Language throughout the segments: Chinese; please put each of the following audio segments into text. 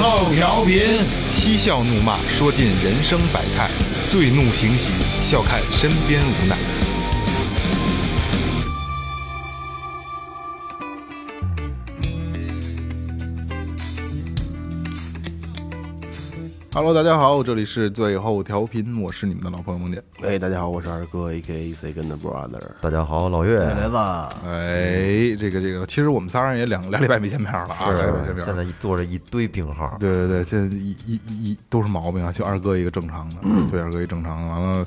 后调频，嬉笑怒骂，说尽人生百态；醉怒行喜，笑看身边无奈。Hello，大家好，这里是最后调频，我是你们的老朋友梦姐。哎，大家好，我是二哥，A K A Second Brother。大家好，老岳，来子，哎，这个这个，其实我们仨人也两两礼拜没见面了啊，俩礼拜没见面现在一坐着一堆病号，对对对，现在一一一一都是毛病啊，就二哥一个正常的，对二哥一正常的，完了。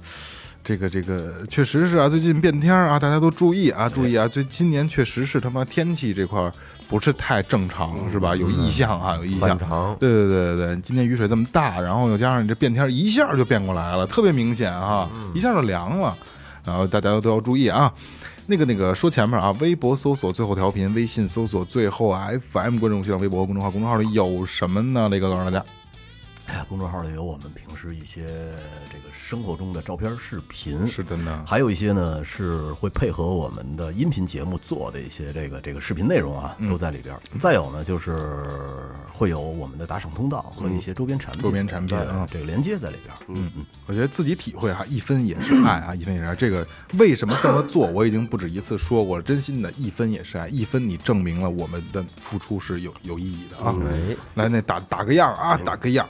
这个这个确实是啊，最近变天儿啊，大家都注意啊，注意啊！最今年确实是他妈天气这块儿不是太正常，是吧？有异象啊，有异象反。常。对对对对对，今天雨水这么大，然后又加上你这变天，一下就变过来了，特别明显啊，一下就凉了。然后大家都要注意啊。那个那个说前面啊，微博搜索最后调频，微信搜索最后 FM，关注新浪微博公众号，公众号里有什么呢？雷哥告诉大家。哎呀，公众号里有我们平时一些这个生活中的照片、视频，是的呢，还有一些呢是会配合我们的音频节目做的一些这个这个视频内容啊，都在里边儿。再有呢，就是会有我们的打赏通道和一些周边产品、周边产品啊这个连接在里边。嗯嗯，我觉得自己体会哈，一分也是爱啊，一分也是爱。这个为什么这么做，我已经不止一次说过了。真心的，一分也是爱，一分你证明了我们的付出是有有意义的啊。哎，来，那打打个样啊，打个样。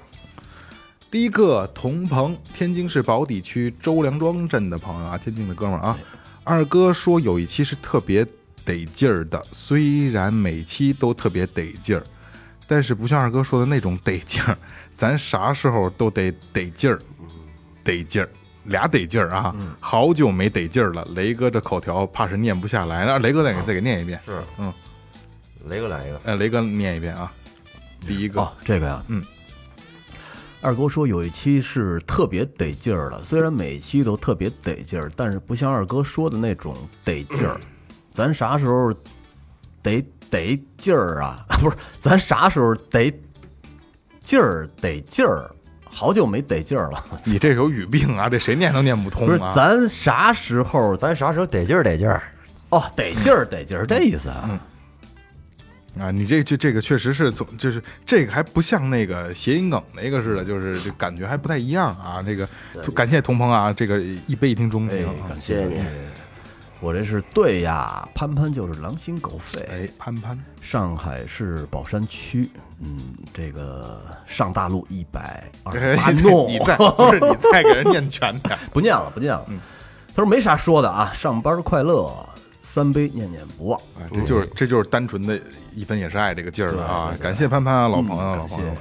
第一个，同鹏，天津市宝坻区周梁庄镇的朋友啊，天津的哥们儿啊。二哥说有一期是特别得劲儿的，虽然每期都特别得劲儿，但是不像二哥说的那种得劲儿，咱啥时候都得得劲儿，得劲儿。俩得劲儿啊！好久没得劲儿了。雷哥这口条怕是念不下来，那雷哥再给再给念一遍。是，嗯，雷哥来一个，哎，雷哥念一遍啊。第一个，哦，这个呀，嗯。二哥说有一期是特别得劲儿的，虽然每期都特别得劲儿，但是不像二哥说的那种得劲儿。咱啥时候得得劲儿啊？不是，咱啥时候得劲儿得劲儿？好久没得劲儿了。你这有语病啊！这谁念都念不通不是，啊！咱啥时候咱啥时候得劲儿得劲儿？哦得劲儿得劲儿这意思啊？啊，你这这这个确实是从就是这个还不像那个谐音梗那个似的，就是这感觉还不太一样啊。这个感谢童鹏啊，这个一杯一听钟哎情啊。，感谢你。我这是对呀，潘潘就是狼心狗肺。哎，潘潘，上海市宝山区，嗯，这个上大路一百二十八 哎弄，你再不是你再给人念全点。不念了，不念了。他说没啥说的啊，上班快乐，三杯念念不忘。啊，这就是这就是单纯的一分也是爱这个劲儿了啊！感谢潘潘啊，老朋友，嗯感谢老朋友。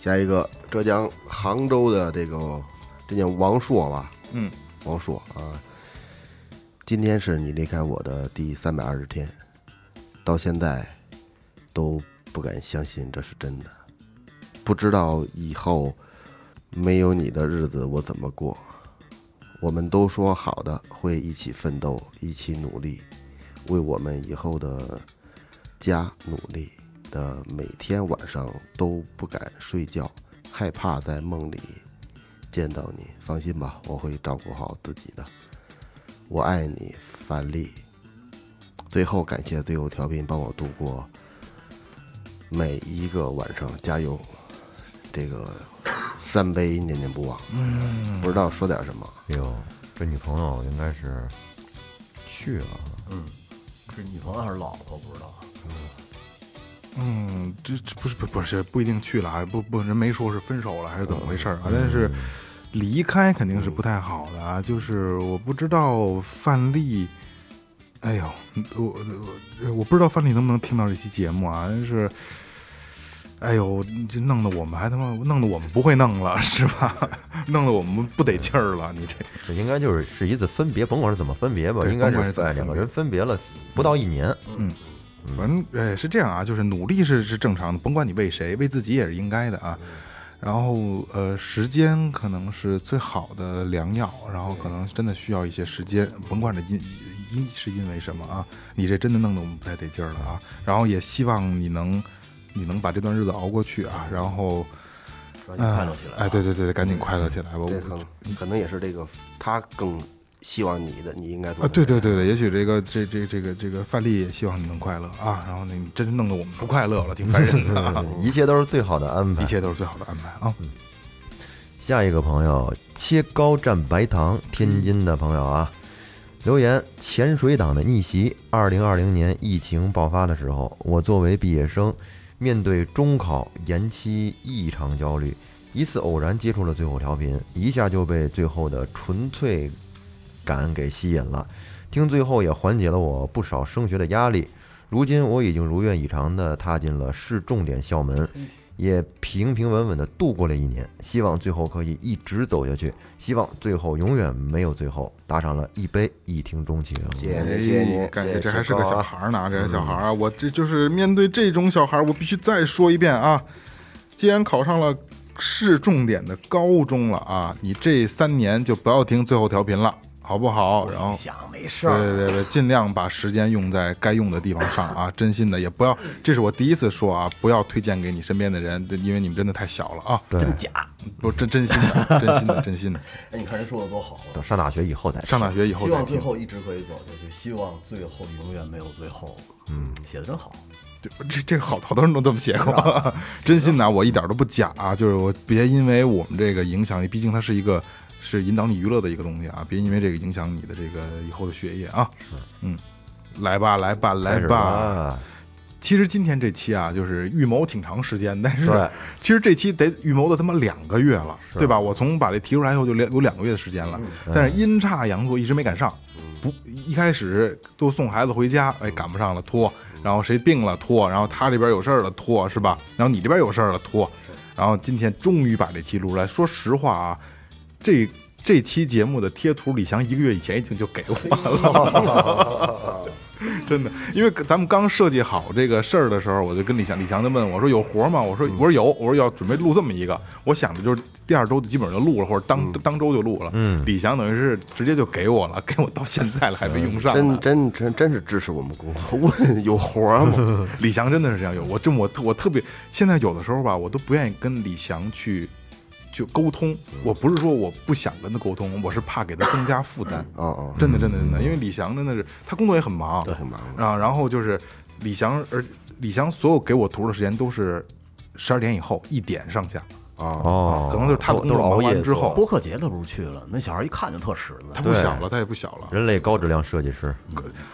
下一个浙江杭州的这个，这叫王硕吧？嗯，王硕啊。今天是你离开我的第三百二十天，到现在都不敢相信这是真的。不知道以后没有你的日子我怎么过。我们都说好的会一起奋斗，一起努力，为我们以后的家努力的每天晚上都不敢睡觉，害怕在梦里见到你。放心吧，我会照顾好自己的。我爱你，范丽。最后感谢最后调频帮我度过每一个晚上，加油！这个三杯念念不忘。嗯，不知道说点什么。哎呦，这女朋友应该是去了，嗯是女朋友还是老婆？不知道。嗯，这这不是不不是不一定去了啊，不不人没说是分手了还是怎么回事儿啊？但是离开肯定是不太好的啊。就是我不知道范丽，哎呦，我我我不知道范丽能不能听到这期节目啊？但是，哎呦，这弄得我们还他妈弄得我们不会弄了是吧？弄得我们不得劲儿了，你这这应该就是是一次分别，甭管是怎么分别吧，应该是怎么是哎两个人分别了不到一年，嗯反正哎是这样啊，就是努力是是正常的，甭管你为谁，为自己也是应该的啊。然后呃，时间可能是最好的良药，然后可能真的需要一些时间，甭管这因因是因为什么啊，你这真的弄得我们不太得劲儿了啊。然后也希望你能你能把这段日子熬过去啊，然后。赶紧快乐起来吧。哎，对对对，赶紧快乐起来吧！我这可能可能也是这个他更希望你的，你应该做啊，对对对对，也许这个这这这个这个范例也希望你能快乐啊，然后呢，你真是弄得我们不快乐了，挺烦人的啊，一切都是最好的安排一。切都是最好的安排啊。下一个朋友，切糕蘸白糖，天津的朋友啊，留言：潜水党的逆袭。二零二零年疫情爆发的时候，我作为毕业生，面对中考延期异常焦虑。一次偶然接触了最后调频，一下就被最后的纯粹感给吸引了。听最后也缓解了我不少升学的压力。如今我已经如愿以偿地踏进了市重点校门，也平平稳稳的度过了一年。希望最后可以一直走下去，希望最后永远没有最后。打赏了一杯一听钟情。谢谢您，谢谢您，哎感觉这还是个小孩儿呢，这是小孩儿啊！我这就是面对这种小孩儿，我必须再说一遍啊！既然考上了市重点的高中了啊，你这三年就不要听最后调频了，好不好？然后想没事对儿，对对对，尽量把时间用在该用的地方上啊！真心的，也不要，这是我第一次说啊，不要推荐给你身边的人，因为你们真的太小了啊！对，真假？不，真真心的，真心的，真心的。哎，你看人说的多好啊！等上大学以后再上大学以后希，望最后一直可以走下去，希望最后永远没有最后。嗯，写的真好。这这好好多人都这么写过，真心的啊，我一点都不假啊，就是我别因为我们这个影响力，毕竟它是一个是引导你娱乐的一个东西啊，别因为这个影响你的这个以后的学业啊。是嗯，来吧，来吧，来吧。其实今天这期啊，就是预谋挺长时间，但是 其实这期得预谋的他妈两个月了，对吧？我从把这提出来以后就两有两个月的时间了，但是阴差阳错一直没赶上。不，一开始都送孩子回家，哎，赶不上了拖，然后谁病了拖，然后他这边有事儿了拖，是吧？然后你这边有事儿了拖，然后今天终于把这期录出来。说实话啊，这这期节目的贴图，李翔一个月以前已经就给我了。真的，因为咱们刚设计好这个事儿的时候，我就跟李翔，李翔就问我说：“有活吗？”我说：“我说有，我说要准备录这么一个。”我想的就是第二周就基本上就录了，或者当、当周就录了。嗯李翔等于是直接就给我了，给我到现在了还没用上呢真。真真真是支持我们工作。问有活吗？李翔真的是这样，有我真我特我特别，现在有的时候吧，我都不愿意跟李翔去去沟通。我不是说我不想跟他沟通，我是怕给他增加负担。哦哦，真的真的真的，因为李翔真的是他工作也很忙，对很忙啊。然后就是李翔，而李翔所有给我图的时间都是十二点以后一点上下，哦，哦，可能就是他的都都是熬夜之后播客节他不是去了，那小孩一看就特实他。不小了，他也不小了，人类高质量设计师，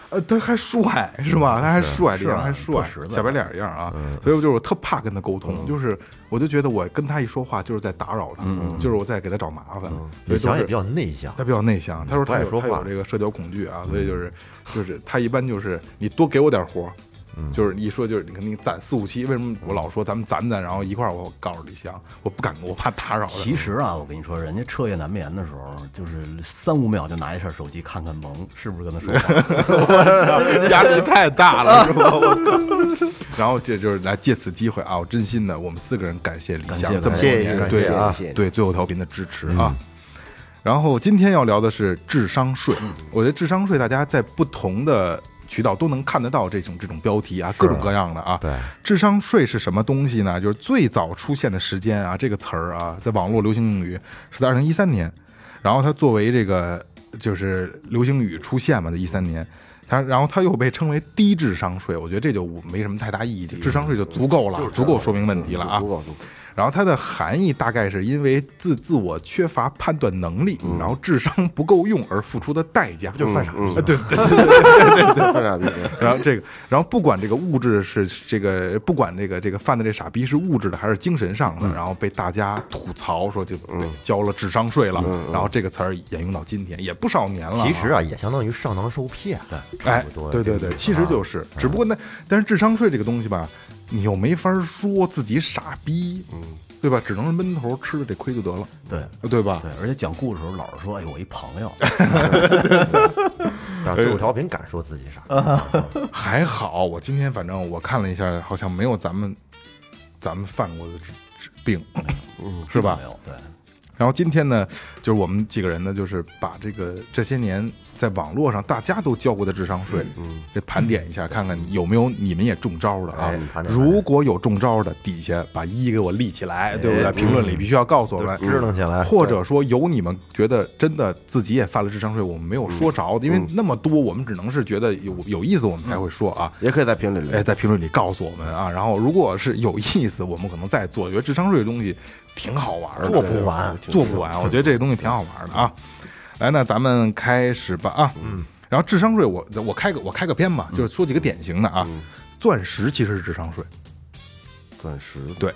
呃，他还帅是吧？他还帅，李是啊翔还帅小白脸一样啊。所以我就是我特怕跟他沟通，就是我就觉得我跟他一说话就是在打扰他，就是我在给他找麻烦，所以都是李翔也比较内向，他比较内向，他说他有他有爱说话。这个社交恐惧啊，所以就是就是他一般就是你多给我点活儿，就是一说就是你看你攒四五期，为什么我老说咱们攒攒，然后一块儿我告诉李翔，我不敢，我怕打扰。其实啊，我跟你说，人家彻夜难眠的时候，就是三五秒就拿一下手机看看萌，是不是跟他说话？压力太大了，是吧？然后这就是来借此机会啊，我真心的，我们四个人感谢李翔感谢这么多感谢年对啊对最后调频的支持啊。然后今天要聊的是智商税，我觉得智商税大家在不同的渠道都能看得到这种这种标题啊，各种各样的啊。对，智商税是什么东西呢？就是最早出现的时间啊，这个词儿啊，在网络流行用语是在二零一三年，然后它作为这个就是流行语出现嘛，在一三年。它然后它又被称为低智商税，我觉得这就没什么太大意义，智商税就足够了，足够说明问题了啊足。够足够。然后它的含义大概是因为自自我缺乏判断能力，然后智商不够用而付出的代价，就是犯傻。逼对，对对对。犯傻逼，然后这个，然后不管这个物质是这个，不管这个这个犯的这傻逼是物质的还是精神上的，然后被大家吐槽说就交了智商税了，然后这个词儿沿用到今天，也不少年了。其实啊，也相当于上当受骗，差哎不多。，对对对，其实就是，只不过那但是智商税这个东西吧，你又没法说自己傻逼，嗯，对吧？只能是闷头吃了这亏就得了，对。对吧？对，而且讲故事的时候老是说，哎，我一朋友，但是最后调频敢说自己傻，还好，我今天反正我看了一下，好像没有咱们咱们犯过的病，嗯，是吧？没？有对，然后今天呢，就是我们几个人呢，就是把这个这些年在网络上大家都交过的智商税，嗯，这盘点一下，看看有没有你们也中招的啊。如果有中招的，底下把一给我立起来，对不对？评论里必须要告诉我们。支棱起来，或者说有你们觉得真的自己也犯了智商税，我们没有说着的，因为那么多，我们只能是觉得有有意思，我们才会说啊。也可以在评论里哎，在评论里告诉我们啊。然后，如果是有意思，我们可能再做。我觉得智商税这东西挺好玩的，做不完，做不完。我觉得这个东西挺好玩的啊。来，那咱们开始吧啊。嗯。然后智商税我，我开个我开个篇吧，就是说几个典型的啊。钻石其实是智商税，钻石对，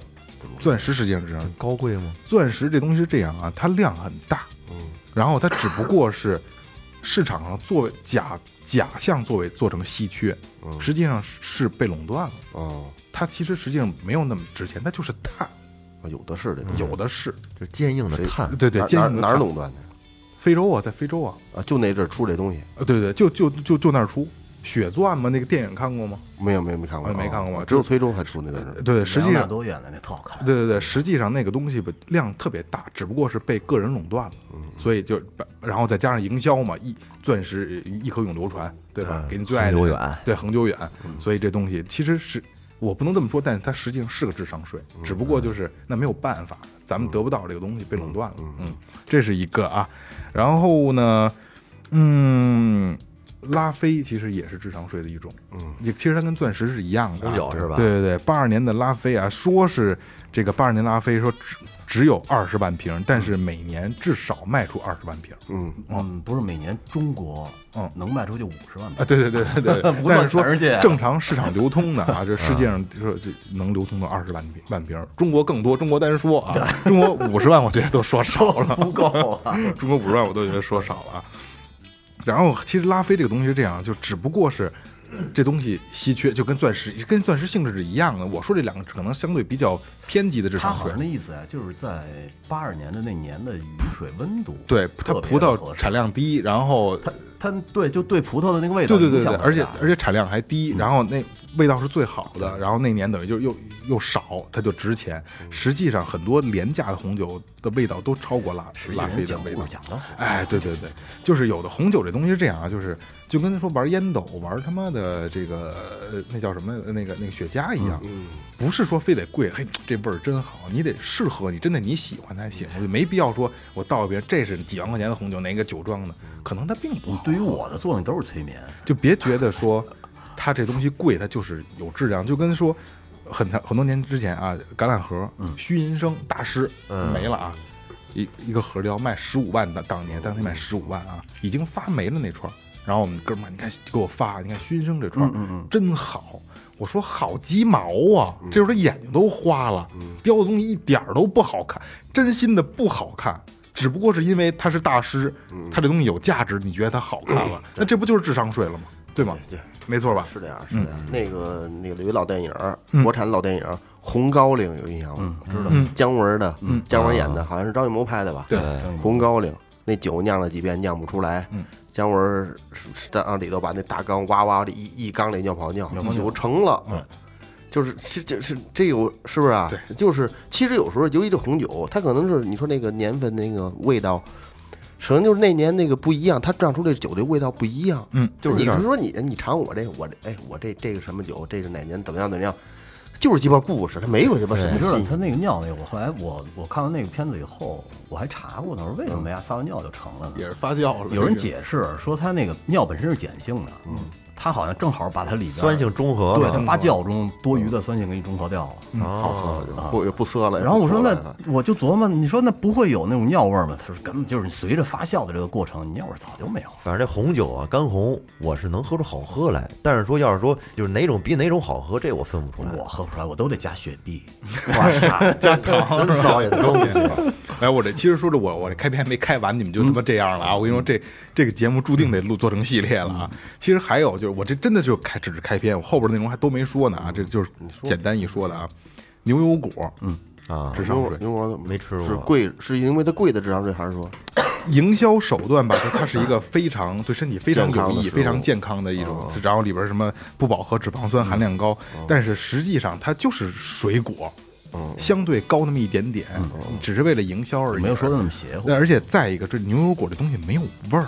钻石实际上是智商税。高贵吗？钻石这东西是这样啊，它量很大，嗯，然后它只不过是 市场上作为假假象作为做成稀缺，实际上是被垄断了。哦，它其实实际上没有那么值钱，它就是碳，有的是这有的是。就是坚硬的碳，对对，坚硬的碳垄断的非洲啊，在非洲啊，啊？就那阵儿出这东西，呃，对对，就就就就那儿出。血钻嘛，那个电影看过吗？没有没有没看过。啊，没看过。吗只有非洲还出那个对对，实际上，多远的那特好看，对对对，实际上那个东西吧量特别大，只不过是被个人垄断了，所以就然后再加上营销嘛，一钻石一颗永流传，对吧？给你最爱的人。恒久远。对，恒久远，所以这东西其实是。我不能这么说，但是它实际上是个智商税，只不过就是那没有办法，咱们得不到这个东西，被垄断了。嗯，这是一个啊。然后呢，嗯，拉菲其实也是智商税的一种，嗯，也其实它跟钻石是一样的啊，红酒是吧？对对对，八二年的拉菲啊，说是这个八二年拉菲说只只有二十万瓶，但是每年至少卖出二十万瓶。嗯，嗯，不是每年中国嗯。能卖出去五十万啊，瓶，对对对对对，不算但是说正常市场流通的啊，这世界上说这能流通到二十万瓶万瓶，中国更多，中国单说啊，中国五十万我觉得都说少了，不够啊。中国五十万我都觉得说少了啊。然后其实拉菲这个东西是这样，就只不过是这东西稀缺，就跟钻石跟钻石性质是一样的。我说这两个可能相对比较偏激的智商税他好像，那意思啊，就是在八二年的那年的雨水温度，对它葡萄产量低，然后它它对就对葡萄的那个味道对对对而且而且产量还低，然后那味道是最好的，然后那年等于就又又少，它就值钱。实际上很多廉价的红酒的味道都超过拉拉菲的味道。哎，对对对，就是有的红酒这东西是这样啊，就是就跟他说玩烟斗、玩他妈的这个呃那叫什么那个那个雪茄一样，不是说非得贵，嘿，这味儿真好，你得适合你，真的你喜欢才行，我就没必要说我倒一瓶这是几万块钱的红酒，哪个酒庄的，可能它并不好。对于我的作用都是催眠，就别觉得说它这东西贵，它就是有质量，就跟说很长很多年之前啊，橄榄核，虚银生大师没了啊，一一个盒就要卖十五万的，当年当年卖十五万啊，已经发霉了那串儿。然后我们哥们儿，你看给我发，你看虚银生这串儿真好。我说好鸡毛啊！这时候他眼睛都花了，雕的东西一点儿都不好看，真心的不好看。只不过是因为他是大师，他这东西有价值，你觉得它好看了，那这不就是智商税了吗？对吗？对，没错吧？是这样，是这样。那个那个有一老电影儿，国产老电影儿《红高粱》有印象吗？知道。姜文的，姜文演的，好像是张艺谋拍的吧？对红高粱那酒酿了几遍酿不出来，姜文在往里头把那大缸哇哇的一一缸里尿泡尿，酒成了。就是是这是这有是不是啊？对就是其实有时候尤其这红酒，它可能是你说那个年份那个味道，可能就是那年那个不一样，它酿出这酒的味道不一样。嗯，就是你是说你你尝我这个我这哎我这这个什么酒，这是哪年怎么样怎么样，就是鸡巴故事，它没有鸡巴什么他那个尿那个，我后来我我看完那个片子以后，我还查过呢，我说为什么呀撒完尿就成了呢？也是发酵了。有人解释说他那个尿本身是碱性的，嗯，他好像正好把它里边酸性中和了，对它发酵中多余的酸性给你中和掉了。好喝就不不涩了。然后我说那我就琢磨，你说那不会有那种尿味儿吗？他说根本就是你随着发酵的这个过程，你尿味儿早就没有了。反正这红酒啊，干红我是能喝出好喝来，但是说要是说就是哪种比哪种好喝，这我分不出来。我喝不出来，我都得加雪碧，哇塞，加糖真糟践东西。哎，我这其实说着我我这开篇还没开完，你们就他妈这样了啊！我跟你说，这这个节目注定得录做成系列了啊！其实还有就是，我这真的就开只是开篇，我后边内容还都没说呢啊！这就是简单一说的啊。牛油果，嗯啊，智商税牛牛丸子没吃过是贵，是因为它贵的智商税，还是说 营销手段吧，就它是一个非常对身体非常有益、非常健康的一种，然后里边什么不饱和脂肪酸含量高，但是实际上它就是水果，相对高那么一点点，只是为了营销而已。没有说的那么邪乎那。而且再一个，这牛油果这东西没有味儿，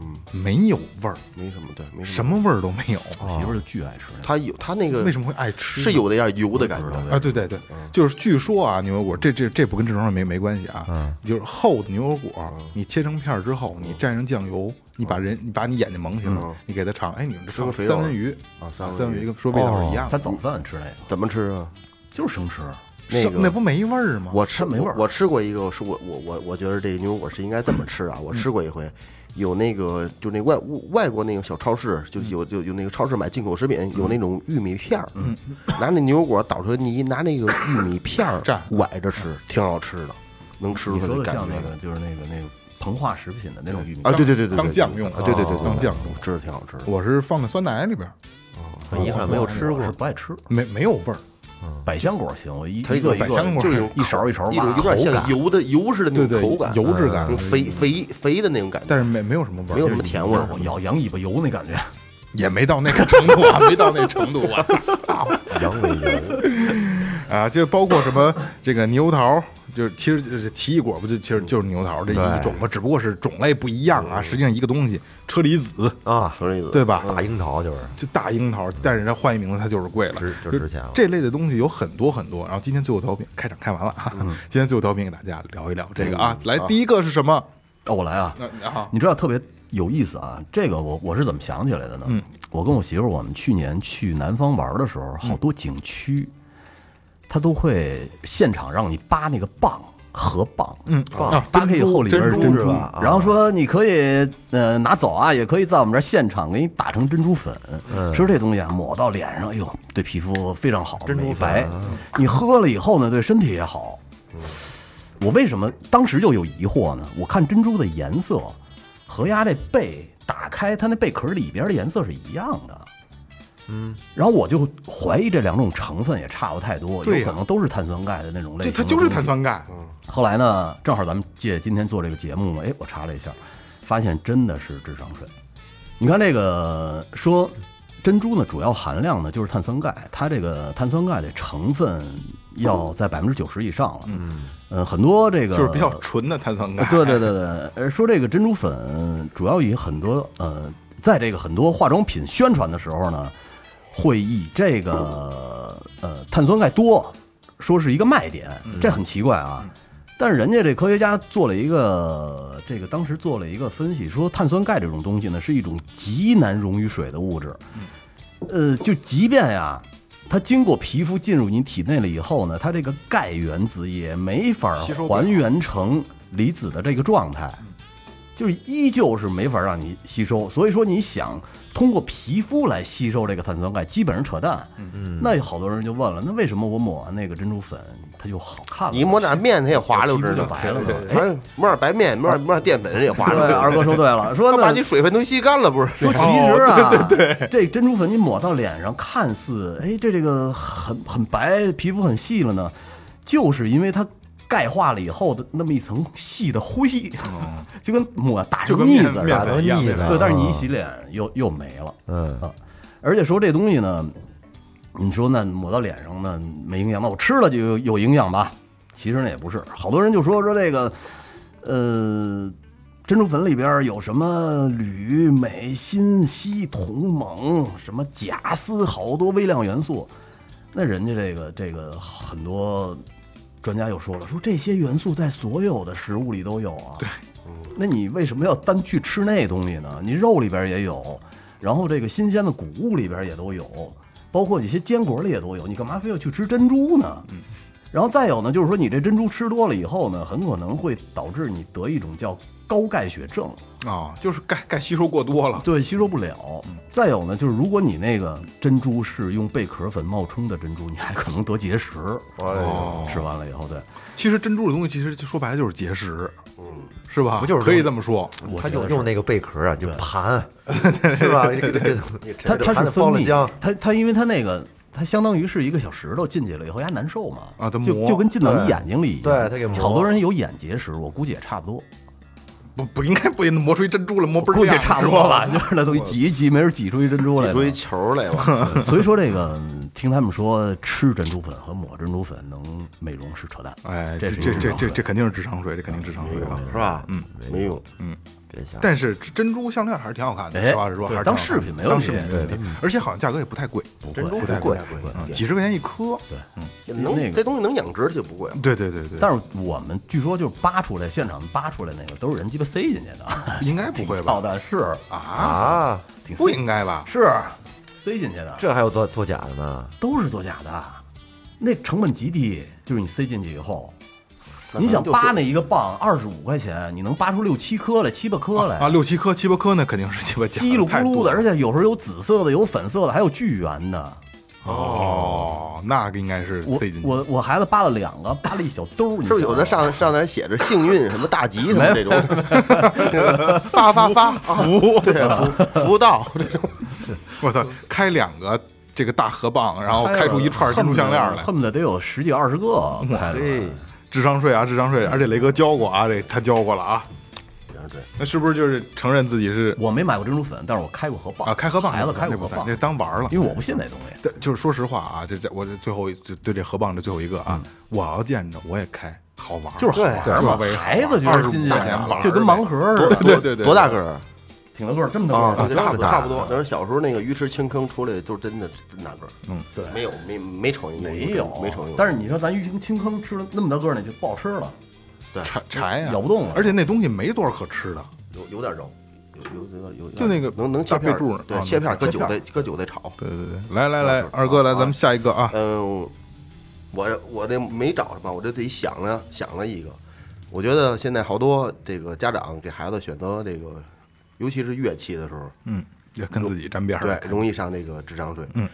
嗯，没有味儿，没什么对，没什么。味儿都没有。我媳妇儿就巨爱吃那个。它有她那个为什么会爱吃呢？是有那点油的感觉，啊，对对对，就是据说啊，牛油果这这这不跟正常没没关系啊，就是厚的牛油果，你切成片儿之后，你蘸上酱油，你把人你把你眼睛蒙起来，你给它尝，哎，你们这生肥肉三文鱼。啊三文鱼。说味道是一样的，他早饭吃那个。怎么吃啊？就是生吃，那那不没味儿吗？我吃没味儿。我我吃过一个，是我我我我觉得这个牛油果是应该这么吃啊。我吃过一回，有那个就那外外国那个小超市，就有就有那个超市买进口食品，有那种玉米片儿，拿那牛油果捣出来泥，拿那个玉米片儿蘸崴着吃，挺好吃的，能吃出你说的感觉像那个。就是那个那个膨化食品的那种玉米啊，对对对对，对当酱用啊，对对对，对当酱用吃的挺好吃的。我是放在酸奶里边儿，一看没有吃过，不爱吃。没没有味儿，百香果行，我一它一个一个一百香果就是有一勺一勺一种挖，有点像油的油似的那种口感，油质感肥肥肥的那种感觉，但是没没有什么味儿，没有什么甜味儿。我咬羊尾巴油那感觉。也没到那个程度啊，没到那程度啊。羊尾油，啊，就包括什么这个猕猴桃，就是其实就是奇异果，不就其实就是猕猴桃这一种嘛，只不过是种类不一样啊，实际上一个东西，车厘子，啊，说这个对吧？大樱桃就是就大樱桃，但是它换一名字，它就是贵了，值就值钱了这类的东西有很多很多。然后今天最后调频开场开完了啊，今天最后调频给大家聊一聊这个啊，来第一个是什么？哦，我来啊，你知道特别有意思啊，这个我我是怎么想起来的呢？嗯我跟我媳妇，我们去年去南方玩的时候，好多景区，他都会现场让你扒那个蚌。河蚌，嗯啊，扒开以后里边是珍珠然后说你可以呃拿走啊，也可以在我们这儿现场给你打成珍珠粉，吃这东西啊抹到脸上，哎呦，对皮肤非常好，美白。你喝了以后呢，对身体也好。我为什么当时就有疑惑呢？我看珍珠的颜色和鸭这背打开，它那贝壳里边的颜色是一样的。嗯，然后我就怀疑这两种成分也差不太多，有可能都是碳酸钙的那种类型的这它就是碳酸钙，嗯后来呢，正好咱们借今天做这个节目嘛，哎，我查了一下，发现真的是智商税。你看这个说珍珠呢，主要含量呢就是碳酸钙，它这个碳酸钙的成分要在百分之九十以上了。嗯，呃，很多这个就是比较纯的碳酸钙。对对对对，呃，说这个珍珠粉主要以很多呃，在这个很多化妆品宣传的时候呢，会以这个呃碳酸钙多说是一个卖点，这很奇怪啊。但是人家这科学家做了一个这个当时做了一个分析，说碳酸钙这种东西呢是一种极难溶于水的物质，呃，就即便呀。它经过皮肤进入你体内了以后呢，它这个钙原子也没法还原成离子的这个状态，就是依旧是没法让你吸收。所以说，你想通过皮肤来吸收这个碳酸钙，基本上扯淡。嗯，那有好多人就问了，那为什么我抹完那个珍珠粉它就好看了？你抹点面它也滑溜着呢皮肤就，白了呢。反正抹点白面，抹点抹点淀粉也滑溜对，二哥说对了，说呢他把你水分都吸干了，不是？说其实啊，对对这珍珠粉你抹到脸上，看似哎这这个很很白，皮肤很细了呢，就是因为它钙化了以后的那么一层细的灰，就跟抹打就跟面成腻子一样的腻子对，但是你一洗脸又又没了。嗯啊，而且说这东西呢，你说那抹到脸上呢没营养，那我吃了就有有营养吧？其实那也不是，好多人就说说这个，呃，珍珠粉里边有什么铝、镁、锌、硒、铜、锰，什么钾、锶，好多微量元素。那人家这个这个很多专家又说了，说这些元素在所有的食物里都有啊。对，那你为什么要单去吃那东西呢？你肉里边也有，然后这个新鲜的谷物里边也都有，包括一些坚果里也都有，你干嘛非要去吃珍珠呢？嗯。然后再有呢，就是说你这珍珠吃多了以后呢，很可能会导致你得一种叫高钙血症，啊，就是钙钙吸收过多了。对，吸收不了。再有呢，就是如果你那个珍珠是用贝壳粉冒充的珍珠，你还可能得结石。哦吃完了以后，对，其实珍珠的东西，其实就说白了就是结石，嗯，是吧？不就是可以这么说？他就用那个贝壳啊，就盘，是吧？它它是分泌放了姜，，它它因为它那个它相当于是一个小石头进去了以后，它难受嘛，啊就就跟进到你眼睛里一样。对它给磨好多人有眼结石，我估计也差不多。不不应该不也磨出一珍珠来磨不是估计亮差不多吧，就是那东西挤一挤，没人挤出一珍珠来呢。挤出一球来了。所以说这个，听他们说吃珍珠粉和抹珍珠粉能美容是扯淡。哎，这这这这这这肯定是智商税，这肯定智商税啊！是吧？嗯，没用。别瞎。但是珍珠项链还是挺好看的，哎实话实说，还是当饰品没问题当饰品对对，而且好像价格也不太贵，珍珠不太贵贵，贵嗯，几十块钱一颗。对，嗯，能这东西能养殖就不贵了。对对对对，但是我们据说就是扒出来，现场扒出来那个都是人鸡巴塞进去的，应该不会吧？操蛋，是啊，啊，不应该吧？是塞进去的，这还有做做假的呢？都是做假的，那成本极低，就是你塞进去以后，你想扒那一个棒二十五块钱，你能扒出六七颗来，七八颗来啊，六七颗、七八颗那肯定是七八假，叽里咕噜的，而且有时候有紫色的，有粉色的，还有巨圆的。哦，那个应该是我塞进去。我我孩子扒了两个，扒了一小兜儿，你是不是有的上上面写着幸运什么大吉什么这种 发发发福，对福福到这种 我操，开两个这个大河蚌，然后开出一串珍珠项链来，恨不得得有十几二十个开了。嘿，智商税啊，智商税！而且雷哥教过啊，这他教过了啊。对，那是不是就是承认自己是我没买过珍珠粉，但是我开过河蚌啊？开河蚌孩子开过河蚌这，当玩了。因为我不信那东西。但就是说实话啊，这这我这最后就对这河蚌这最后一个啊，我要见着我也开，好玩，就是好玩嘛对对，孩子就是新鲜25块钱玩儿，就跟盲盒似的，对对对多大个儿挺大个儿，这么大啊？个儿。差不多大差不多。那时候小时候那个鱼池青坑出来就真的真大个儿，嗯，对没有没没瞅见过没有，没瞅见过。但是你说咱鱼青青坑吃了那么大个儿，那就不好吃了，对柴柴呀，咬不动了而且那东西没多少可吃的，有有点肉，有有有有有，就那个能能切片儿对啊，切片儿搁韭菜搁韭菜炒。对对对，来来来，二哥来，咱们下一个啊，嗯，我我这没找什么，我这自己想了想了一个。我觉得现在好多这个家长给孩子选择这个，尤其是乐器的时候，嗯，也跟自己沾边儿对，，容易上这个智商税。嗯，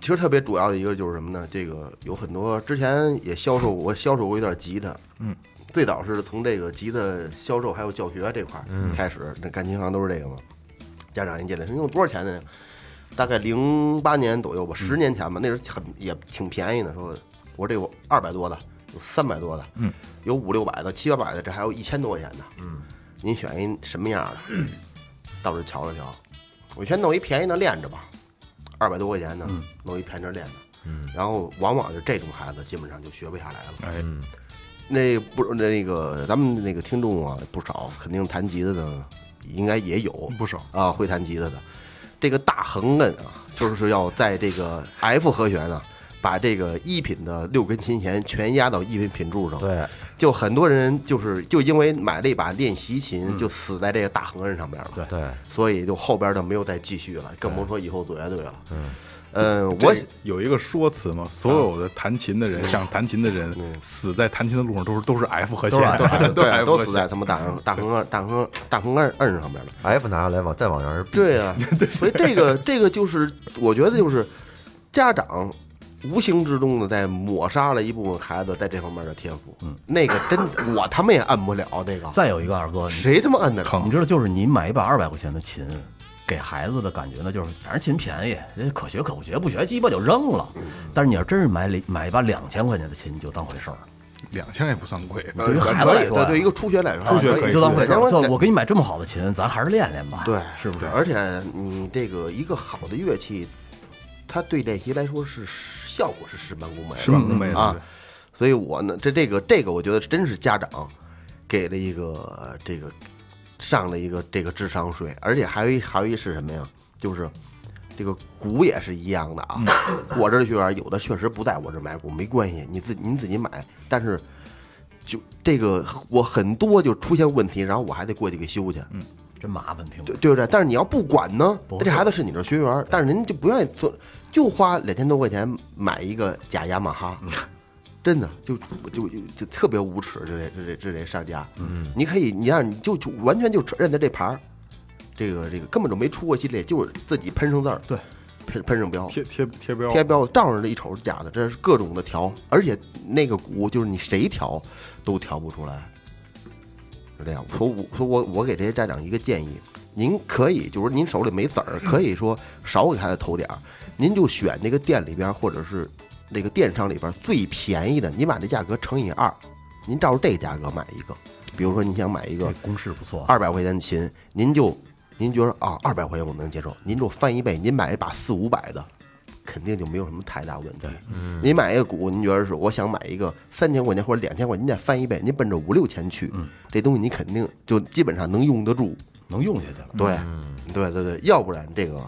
其实特别主要的一个就是什么呢？这个有很多之前也销售，我销售过一段吉他。嗯，最早是从这个吉他销售还有教学这块开始，那干琴行都是这个嘛。家长一进来说用多少钱呢？大概零八年左右吧，十年前吧，那时候很也挺便宜的。说我这有二百多的，有三百多的，嗯，有五六百的，七八百的，这还有一千多块钱的。嗯，您选一什么样的？到这瞧了瞧，我先弄一便宜的练着吧，二百多块钱的，弄一便宜的练着。嗯，然后往往是这种孩子基本上就学不下来了。哎，那不那个咱们那个听众啊不少，肯定弹吉他的应该也有不少，啊，会弹吉他的。这个大横摁啊，就是要在这个 F 和弦啊，把这个一品的六根琴弦全压到一品品柱上。对，就很多人就是就因为买了一把练习琴，就死在这个大横摁上边了。对对，所以就后边就没有再继续了，更甭说以后组乐队了。嗯，呃，我有一个说辞嘛，所有的弹琴的人，想弹琴的人，死在弹琴的路上都是都是 F 和弦，对，都。死在他们大横 大横二大横大横摁摁上面了。F 拿下来往再往上比，对呀、所以这个这个就是我觉得就是家长无形之中的在抹杀了一部分孩子在这方面的天赋。嗯，那个真我他妈也摁不了那个，再有一个二哥，谁他妈摁得了？你知道，就是你买一把二百块钱的琴，给孩子的感觉呢，就是反正琴便宜，人可学可不学，不学鸡巴就扔了。但是你要真是买两买一把两千块钱的琴，你就当回事儿，两千也不算贵，呃对于孩子来说对，对一个初学来说，初学可以你就当回事儿。对我给你买这么好的琴，咱还是练练吧，对，是不是？而且你这个一个好的乐器，它对练习来说是效果是事半功倍的，是吧？工妹啊，所以我呢，这这个这个，我觉得真是家长给了一个呃这个上了一个这个智商税，而且还有一还有一是什么呀？就是这个鼓也是一样的啊。我这儿学员有的确实不在我这儿买鼓，没关系，你自您自己买，但是。就这个，我很多就出现问题，然后我还得过去给修去，真麻烦，挺。对对不对？但是你要不管呢，不这孩子是你这学员，但是您就不愿意做，就花两千多块钱买一个假雅马哈，真的就就就就特别无耻，这这这这这商家，嗯，你可以，你让你就就完全就认得这牌儿，这个这个根本就没出过系列，就是自己喷上字儿，对，喷喷上标，贴贴贴标，贴标照着这一瞅是假的，这是各种的调，而且那个鼓就是你谁调都调不出来，是这样。说我说我我给这些家长一个建议，您可以就是您手里没子儿，可以说少给孩子投点儿，您就选那个店里边或者是那个电商里边最便宜的，你把这价格乘以二，您照着这个价格买一个，比如说你想买一个这公式不错啊，二百块钱的琴，您就您觉得啊二百块钱我能接受，您就翻一倍，您买一把四五百的，肯定就没有什么太大问题。嗯，您买一个股，您觉得是我想买一个三千块钱或者两千块钱，您再翻一倍，您奔着五六千去，这东西你肯定就基本上能用得住。能用下去了。对，对对对，要不然这个，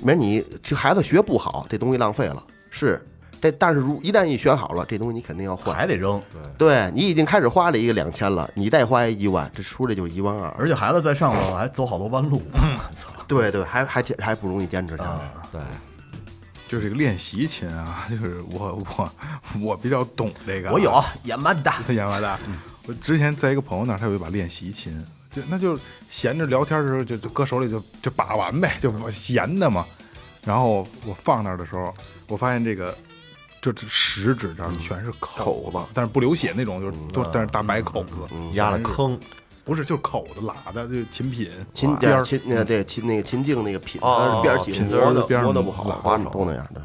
没你这孩子学不好，这东西浪费了。是，这但是如一旦一选好了，这东西你肯定要换。还得扔，对你已经开始花了一个两千了，你再花一万，这出来就是一万二。而且孩子在上头还走好多弯路。操，对对，还还还不容易坚持下来。对，就是这个练习琴啊，就是我我我比较懂这个啊。我有野蛮的，他演完的。我之前在一个朋友那儿，他有一把练习琴，就那就闲着聊天的时候就就搁手里就就把玩呗，就闲的嘛。然后我放那儿的时候，我发现这个就这食指这儿全是口子，但是不流血那种，就是都但是大白口子，压了坑，不是就是口子拉的，就是琴品琴边儿琴那个对琴那个琴颈那个品，哦它是边儿起品丝儿的丝边儿磨的不好，拉花都那样的。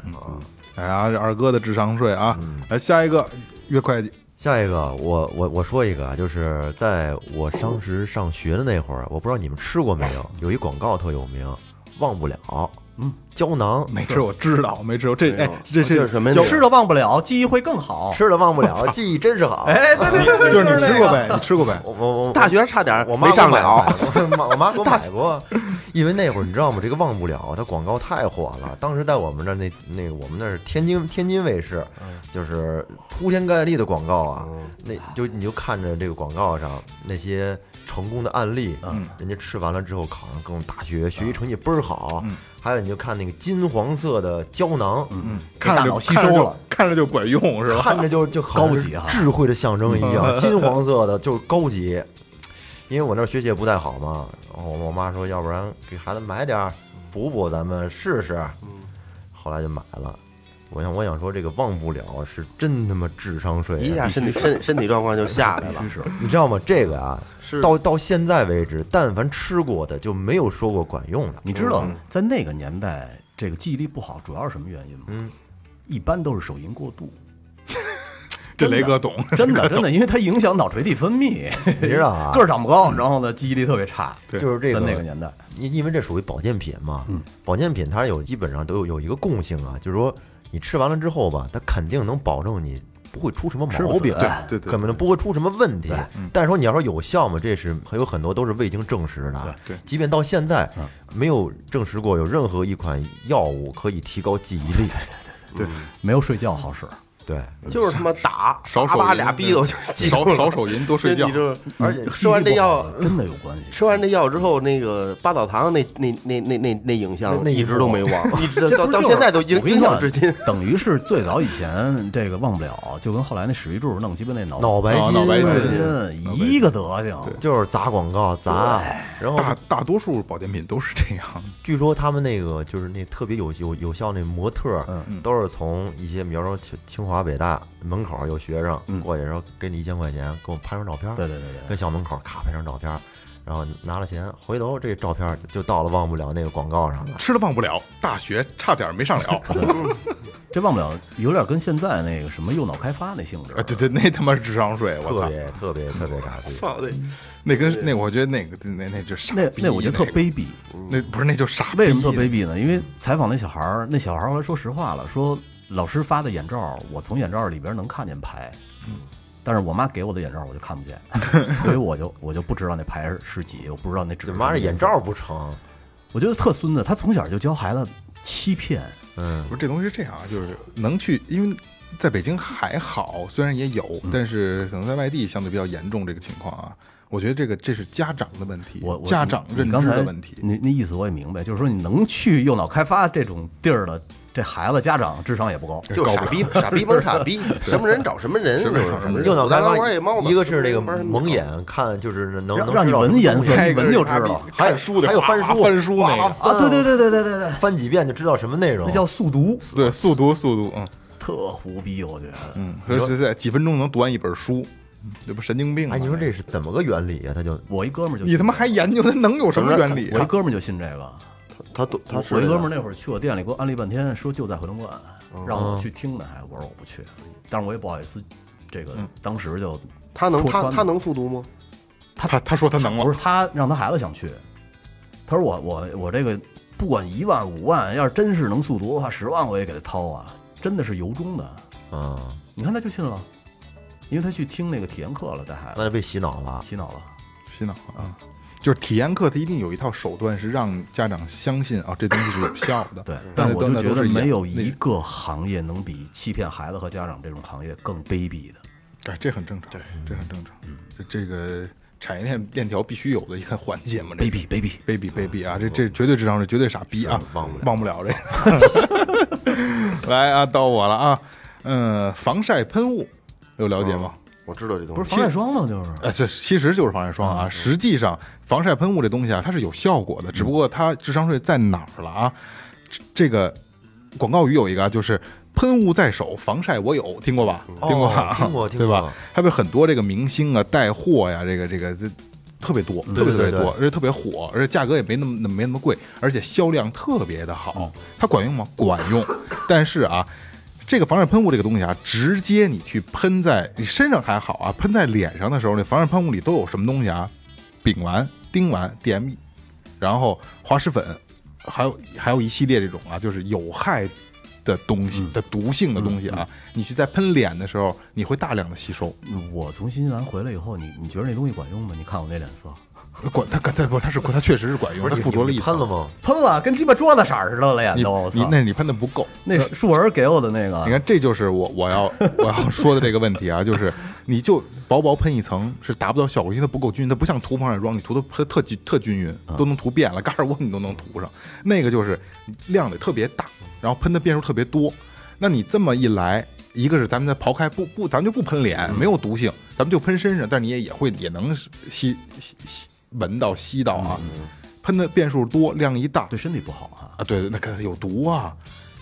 哎呀，这二哥的智商税啊！来下一个岳会计，下一个，我我我说一个啊，就是在我当时上学的那会儿，我不知道你们吃过没有，有一广告特有名，忘不了，嗯，胶囊，没吃我知道没吃过这哎这这是什么呀吃了忘不了，记忆会更好。吃了忘不了，记忆真是好。哎，对对对，就是你吃过呗。呗，你吃过呗？我我我大学差点我妈没上了，过我妈我妈给我买过，因为那会儿你知道吗？这个忘不了，它广告太火了。当时在我们这儿那那个我们那是天津天津卫视，就是铺天盖地的广告啊。那就你就看着这个广告上那些成功的案例，嗯人家吃完了之后考上各种大学，学习成绩倍儿好嗯。还有你就看那个金黄色的胶囊，嗯，看着就吸收了，看着就管用是吧？看着就就高级啊智慧的象征一样，金黄色的就是高级。因为我那儿学习也不太好嘛，然后我妈说，要不然给孩子买点儿补补，咱们试试。后来就买了。我想，我想说，这个忘不了是真他妈智商税啊，一下身体身身体状况就下来了你知道吗？这个啊，是到到现在为止，但凡吃过的就没有说过管用的。你知道，在那个年代，这个记忆力不好，主要是什么原因吗？嗯，一般都是手淫过度 这雷哥懂，真的真的，因为它影响脑垂体分泌，你知道啊个儿长不高，然后呢，记忆力特别差。对就是这个在那个年代，因因为这属于保健品嘛，嗯保健品它有基本上都有有一个共性啊，就是说你吃完了之后吧，它肯定能保证你不会出什么毛病，对对根本就不会出什么问题。但是说你要说有效嘛，这是还有很多都是未经证实的。对对即便到现在嗯没有证实过有任何一款药物可以提高记忆力。对没有睡觉好使。对，就是他妈打少手淫叭叭俩逼斗就记住了少少手淫多睡觉而且吃完这药，真的有关系。吃完这药之后，那个八宝堂那那那那那那影像那那一 一直都没忘，一直到到现在都影响至今。等于是最早以前这个忘不了，就跟后来那史玉柱弄鸡巴那脑脑白金脑白金金一个德行。就是砸广告砸，然后大大多数保健品都是这样。据说他们那个就是那特别有有有效那模特都是从一些比方说清清华北大门口有学生嗯过去，然后给你一千块钱，给我拍张照片，对对对对，跟校门口咔拍张照片，然后拿了钱，回头这照片就到了忘不了那个广告上了。吃了忘不了，大学差点没上了。这忘不了，有点跟现在那个什么右脑开发那性质啊，。对对，那他妈是智商税，我操！特别特别特别傻逼，操那那跟那我觉得那个那那就傻那逼那我觉得特卑鄙。那不是那就傻逼。为什么特卑鄙呢？因为采访那小孩儿，那小孩儿后来说实话了，说老师发的眼罩，我从眼罩里边能看见牌，但是我妈给我的眼罩我就看不见，所以我就我就不知道那牌是是几，我不知道那纸妈这眼罩，不成，我觉得特孙子，他从小就教孩子欺骗，嗯。不，是这东西是这样啊，就是能去，因为在北京还好，虽然也有，嗯。但是可能在外地相对比较严重这个情况啊。我觉得这个这是家长的问题，我我家长认你刚才知的问题。那那意思我也明白，就是说你能去右脑开发这种地儿的，这孩子家长智商也不高。就傻逼傻逼蒙傻逼，什么人找什么人，什么人找什么人右脑开发蓝花野猫子一个是这个蒙眼看，就是能能让让你闻颜色，一闻就知道。还有书的还有翻书翻书那个啊，对对对对对对对，翻几遍就知道什么内容，那叫速读，对，速读速读，嗯特胡逼，我觉得。嗯，说是在几分钟能读完一本书，这不神经病吗？哎，你说这是怎么个原理啊？他就我一哥们儿就你他妈还研究他能有什么原理啊？我一哥们儿就信这个，他都他是我一哥们儿那会儿去我店里给我安利半天，说就在回龙观，让哦我去听呢，还我说我不去，但是我也不好意思，这个当时就他能他他能复读吗？他他说他能吗，不是他让他孩子想去，他说我我我这个不管一万五万，要是真是能速读的话，十万我也给他掏啊，真的是由衷的。啊，你看他就信了，因为他去听那个体验课了，带孩子那就被洗脑了。洗脑了。洗脑了啊。就是体验课，它一定有一套手段是让家长相信啊，这东西是有效的。对，但我就觉得没有一个行业能比欺骗孩子和家长这种行业更卑鄙的。对，这很正常，对这很正常。这这个产业链链条必须有的一个环节嘛，卑鄙卑鄙，卑鄙卑鄙啊！这这绝对智商是绝对傻逼啊，忘不了忘不了这个。来啊，到我了啊，嗯，防晒喷雾有了解吗？我知道这东西，不是防晒霜吗？就是呃，这其实就是防晒霜啊。实际上，防晒喷雾这东西啊，它是有效果的，只不过它智商税在哪儿了啊？这这个广告语有一个啊，就是“喷雾在手，防晒我有”，听过吧？哦听过吧？听过听 对吧过？还有很多这个明星啊带货呀，这个这个这特别多，特别特别多，而且特别火，而且价格也没那么那么没那么贵，而且销量特别的好。它管用吗？管用，但是啊。这个防晒喷雾这个东西啊，直接你去喷在你身上还好啊，喷在脸上的时候，那防晒喷雾里都有什么东西啊？丙烷、丁烷、DME，然后滑石粉，还有还有一系列这种啊，就是有害的东西、的毒性的东西啊，你去在喷脸的时候，你会大量的吸收。我从新西兰回来以后，你你觉得那东西管用吗？你看我那脸色，管它它不它是它确实是管用，它不是附着了一喷了吗？喷了，跟鸡巴桌子色儿似的了，呀你都。你那你喷的不够，那是树儿给我的那个，你看，这就是我我要 我要说的这个问题啊，就是你就薄薄喷一层是达不到效果，因为它不够均匀，它不像涂防晒霜，你涂的喷特均特均匀，都能涂遍了，嘎尔窝你都能涂上。那个就是量得特别大，然后喷的遍数特别多。那你这么一来，一个是咱们再刨开不不，咱们就不喷脸，没有毒性，咱们就喷身上，但是你也也会也能吸吸吸闻到吸到啊，喷的变数多，量一大，对身体不好啊。啊，对对，那可有毒啊！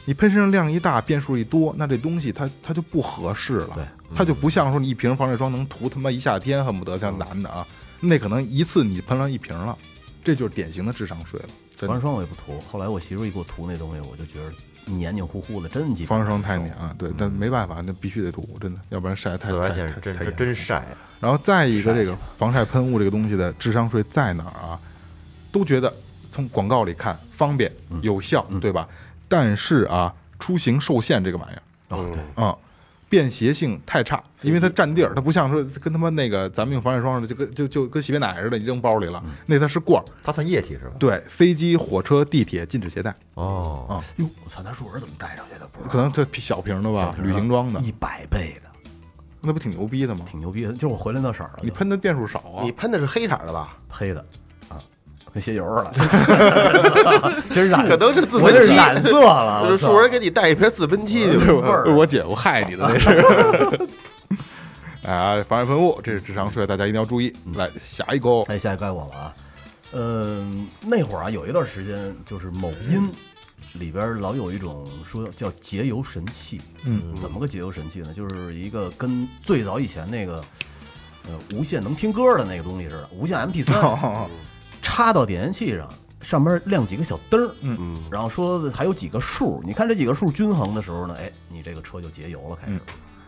你喷身上量一大，变数一多，那这东西它它就不合适了。对，它就不像说你一瓶防晒霜能涂他妈一夏天，恨不得像男的啊，那可能一次你喷了一瓶了，这就是典型的智商税了。真的，防晒霜我也不涂，后来我媳妇儿一给我涂那东西，我就觉得黏黏糊糊的，真鸡巴防晒霜太黏啊，对，但没办法，那必须得涂，真的，要不然晒得太紫外太线真是太太严真晒啊，然后再一个，这个防晒喷雾这个东西的智商税在哪儿啊？都觉得从广告里看方便有效，对吧？但是啊，出行受限这个玩意儿，啊，对，啊、便携性太差，因为它占地儿，它不像说跟他妈那个咱们用防晒霜似的，就跟就就跟洗面奶似的，你扔包里了，那它是罐儿。它算液体是吧？对，飞机、火车、地铁禁止携带，哦啊，哟，我操，那树人怎么带上去的？不知道可能这小瓶的吧，旅行装的，一百倍的，那不挺牛逼的吗？挺牛逼的。就是我回来那色儿了，你喷的遍数少啊你，喷的是黑色的吧？黑的啊，跟鞋油似的，其实染可能是自我喷剂，这是染色了，就是树人给你带一瓶自喷剂，是我我姐夫害你的那是。啊，防晒喷雾，这是智商税，大家一定要注意。来，下一个哦，哎，下一该我了啊。嗯，那会儿啊，有一段时间就是某音里边老有一种说叫节油神器。嗯，怎么个节油神器呢？就是一个跟最早以前那个呃无线能听歌的那个东西似的，无线 MP 3 插到点烟器上，上边亮几个小灯儿，嗯。然后说还有几个数，你看这几个数均衡的时候呢，哎，你这个车就节油了，开始。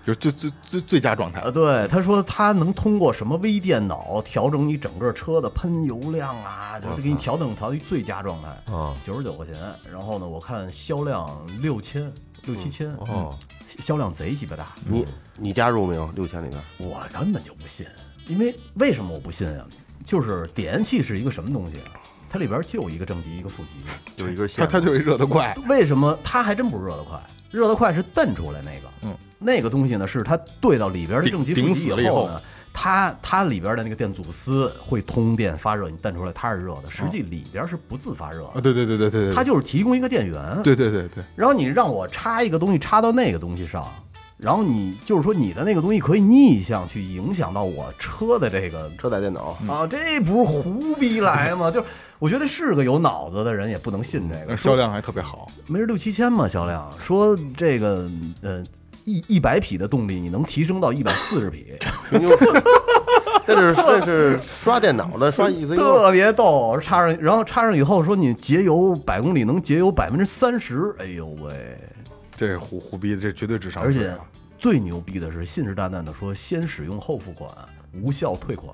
就是最最最最佳状态。啊，对，他说他能通过什么微电脑调整你整个车的喷油量啊，就是给你调整调到最佳状态。啊九十九块钱。然后呢，我看销量六千六七千，哦，销量贼鸡巴大，你你加入没有？六千里面，我根本就不信，因为为什么我不信啊？就是点烟器是一个什么东西啊？它里边就一个正极一个负极，有一根线，它它就是一热得快，为什么它还真不是热得快？热得快是蹬出来那个，嗯，那个东西呢是它对到里边的顶正极负顶极以后后呢，它它里边的那个电阻丝会通电发热，你蹬出来它是热的，实际里边是不自发热啊，的，对对对对对对，它就是提供一个电源，对对对对，然后你让我插一个东西插到那个东西上，然后你就是说你的那个东西可以逆向去影响到我车的这个车载电脑，啊，这不是胡逼来吗？就是我觉得是个有脑子的人也不能信这个，销量还特别好，没是六七千嘛销量，说这个呃一一百匹的动力你能提升到一百四十匹，这是这是刷电脑的，刷 ECU，特别逗。插上然后插上以后说你节油百公里能节油百分之三十，哎呦喂！这虎虎逼的，这绝对智商而且。最牛逼的是信誓旦旦的说先使用后付款，无效退款。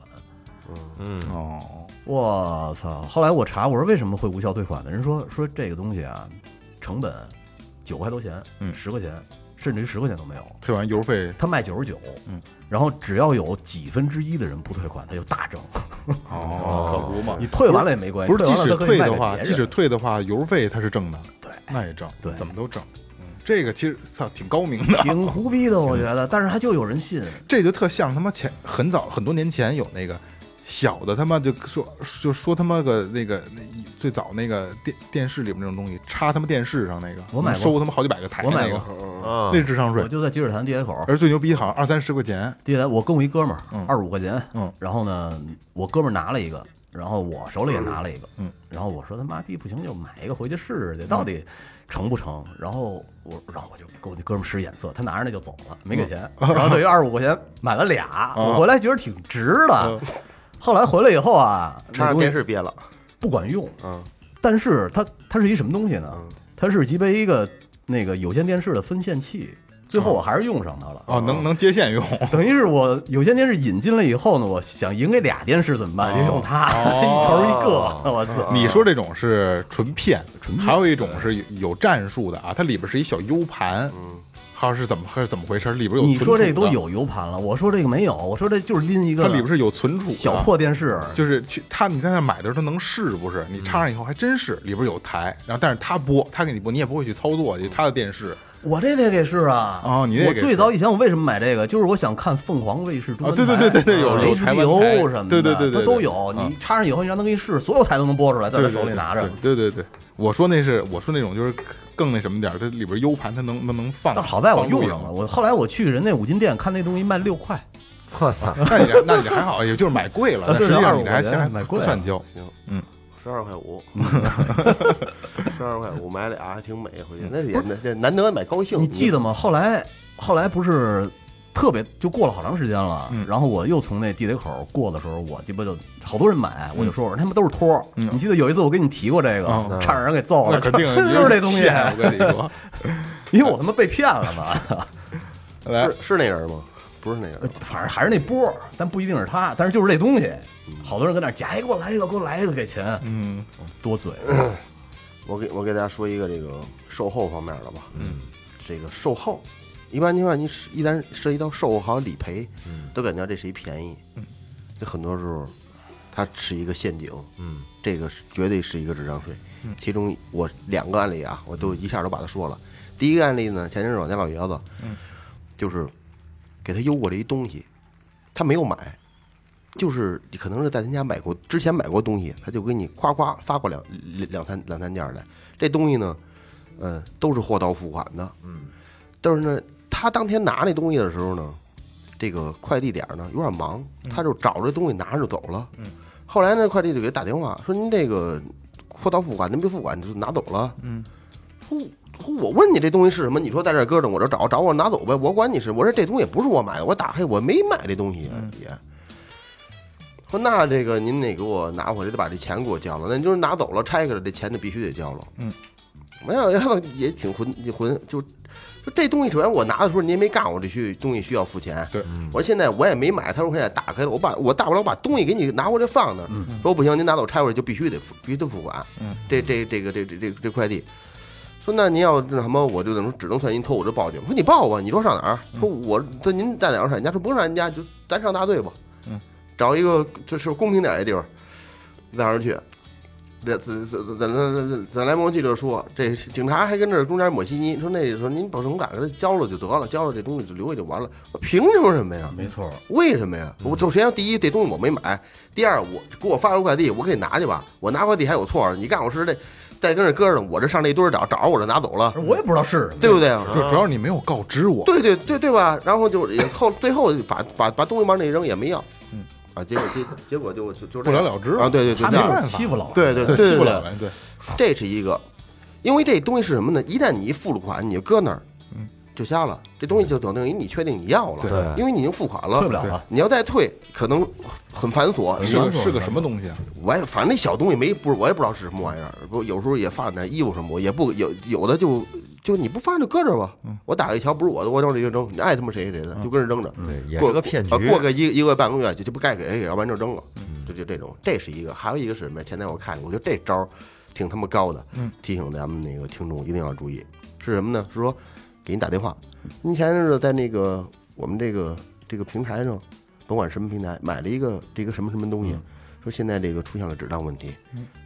嗯，哦，我操！后来我查，我说为什么会无效退款呢？人说说这个东西啊，成本九块多钱，嗯十块钱，甚至于十块钱都没有。退完邮费他卖九十九，嗯，然后只要有几分之一的人不退款，他就大挣。哦，可不嘛你。退完了也没关系，不是，即使退的话，即使退的话，邮费他是挣的，对那也挣，对怎么都挣。嗯，这个其实操挺高明的，挺胡逼的，我觉得，但是他就有人信。这就特像他妈前很早很多年前有那个小的他妈就说就说他妈个那个那一最早那个电电视里面那种东西插他妈电视上那个，我买过。收他妈好几百个台我买那个，过。啊那智商税。我。就在积水潭地铁口，而最牛逼好像二三十块钱，地铁我跟我一哥们儿嗯，二十五块钱，嗯，然后呢，我哥们儿拿了一个，然后我手里也拿了一个，嗯，然后我说他妈逼不行就买一个回去试试去，到底成不成？然后我，然后我就给我那哥们使眼色，他拿着那就走了，没给钱，然后等于二十五块钱买了俩，我回来觉得挺值的。后来回来以后啊，插上电视憋了，不管用，嗯，但是它它是一什么东西呢？它是级别一个那个有线电视的分线器，最后我还是用上它了。哦，能能接线用，等于是我有线电视引进了以后呢，我想赢给俩电视怎么办？就用它，一头一个，我操！你说这种是纯骗，纯还有一种是有有战术的啊，它里边是一小 U 盘，还有是怎么还是怎么回事？里边有你说这都有 U 盘了，我说这个没有，我说这就是拎一个它里边是有存储小破电视，就是去他你在那买的时候，它能试不是？你插上以后还真是里边有台，然后但是他播，他给你播，你也不会去操作去他的电视我这得给试啊！哦你这我最早以前我为什么买这个？就是我想看凤凰卫视中啊，文台、对对对对对，有 HBO 什么的，对对对对，它都有。啊你插上以后，你让他给你试，所有台都能播出来，在他手里拿着。对对对，我说那是我说那种就是更那什么点儿，它里边 U 盘它能能能放，但好在我用上了。我后来我去人那五金店看那东西卖六块，我操，那你这那你还好，也就是买贵了，但实际上25你还还块钱买贵算交。行，嗯，十二块五，十二块五买俩还挺美，回去那也那这难得买高兴。你记得吗？后来后来不是特别就过了好长时间了，嗯然后我又从那地铁口过的时候，我鸡巴就好多人买，我就说我说他们都是托你记得有一次我跟你提过这个，嗯差点人给揍了，那肯定就就是这东西，我跟你说，因为我他妈被骗了嘛。来是是那人吗？不是那人呃，反正还是那波儿，但不一定是他，但是就是这东西，好多人跟那儿夹，哎，给我来一个，给我来一个，给钱，嗯多嘴。我给我给大家说一个这个售后方面的吧。嗯，这个售后，一般情况你一旦涉及到售后还有理赔，嗯，都感觉这谁便宜。嗯，这很多时候它是一个陷阱。嗯，这个是绝对是一个智商税。嗯，其中我两个案例啊，我都一下都把它说了。第一个案例呢，前阵子我家老爷子，嗯，就是给他邮过来一东西，他没有买，就是可能是在他家买过，之前买过东西，他就给你夸夸发过两两两三两三件儿来。这东西呢，嗯，都是货到付款的，嗯，但是呢，他当天拿那东西的时候呢，这个快递点儿呢有点忙，他就找着东西拿着就走了，嗯，后来呢，快递就给他打电话说您这个货到付款，您没付款就拿走了，嗯，说说我问你这东西是什么，你说在这搁着，我这找找我拿走呗，我管你是，我说这东西也不是我买的，我打开我没买这东西啊也。说那这个您得给我拿回来，得把这钱给我交了。那你就是拿走了，拆开了，这钱就必须得交了。嗯，没有，然后也挺混，混就就这东西，首先我拿的时候您也没告诉我这需东西需要付钱。对，我说现在我也没买，他说现在打开了，我把我大不了我把东西给你拿回来放那儿。说不行，您拿走拆回来就必须得付，必须得付款。嗯，这这这个这这这这快递。说那您要那什么，我就能只能算您偷我这报警。说你报吧，你说上哪儿？说我说您在哪儿上人家？说不用上人家，就咱上大队吧。嗯，找一个就是公平点的地方，在那儿去。这咱咱咱咱咱咱来蒙记者说，这警察还跟这中间抹稀泥，说那时候您保证感给他交了就得了，交了这东西就留下就完了。我凭什么什么呀？没错，为什么呀？我首先第一，这东西我没买；第二，我给我发了快递，我给你拿去吧。我拿快递还有错？你干我是这在跟这搁着呢，我这上这堆儿找找着我就拿走了，我也不知道是什么，对不对？就主要你没有告知我，对对对对吧？然后就也后最后把把把东西往那一扔也没要，嗯啊，结果结结果就就就不了了之啊，对对，就这样，办法欺负老对对对，对对对，欺负老人，对，这是一个，因为这东西是什么呢？一旦你一付了款，你就搁那儿，嗯，就瞎了，这东西就等于你确定你要了，对因为你已经付款了，退不了了。你要再退，可能很繁琐，是个是个什么东西啊？我也反正那小东西没不是我也不知道是什么玩意儿，不有时候也放点衣服什么，我也不有有的就就你不放就搁这吧，我打开一瞧不是我的，我往里就扔，你爱他妈谁谁的，就跟着扔着。对，也过是个骗局啊。过个一一个半个月就就不该给人给，要不然就扔了。就就这种，这是一个，还有一个是什么呀？前天我看，我觉得这招儿挺他妈高的，嗯，提醒咱们那个听众一定要注意，是什么呢？是说给您打电话，您前阵子在那个我们这个这个平台上，甭管什么平台，买了一个这个什么什么东西，说现在这个出现了质量问题，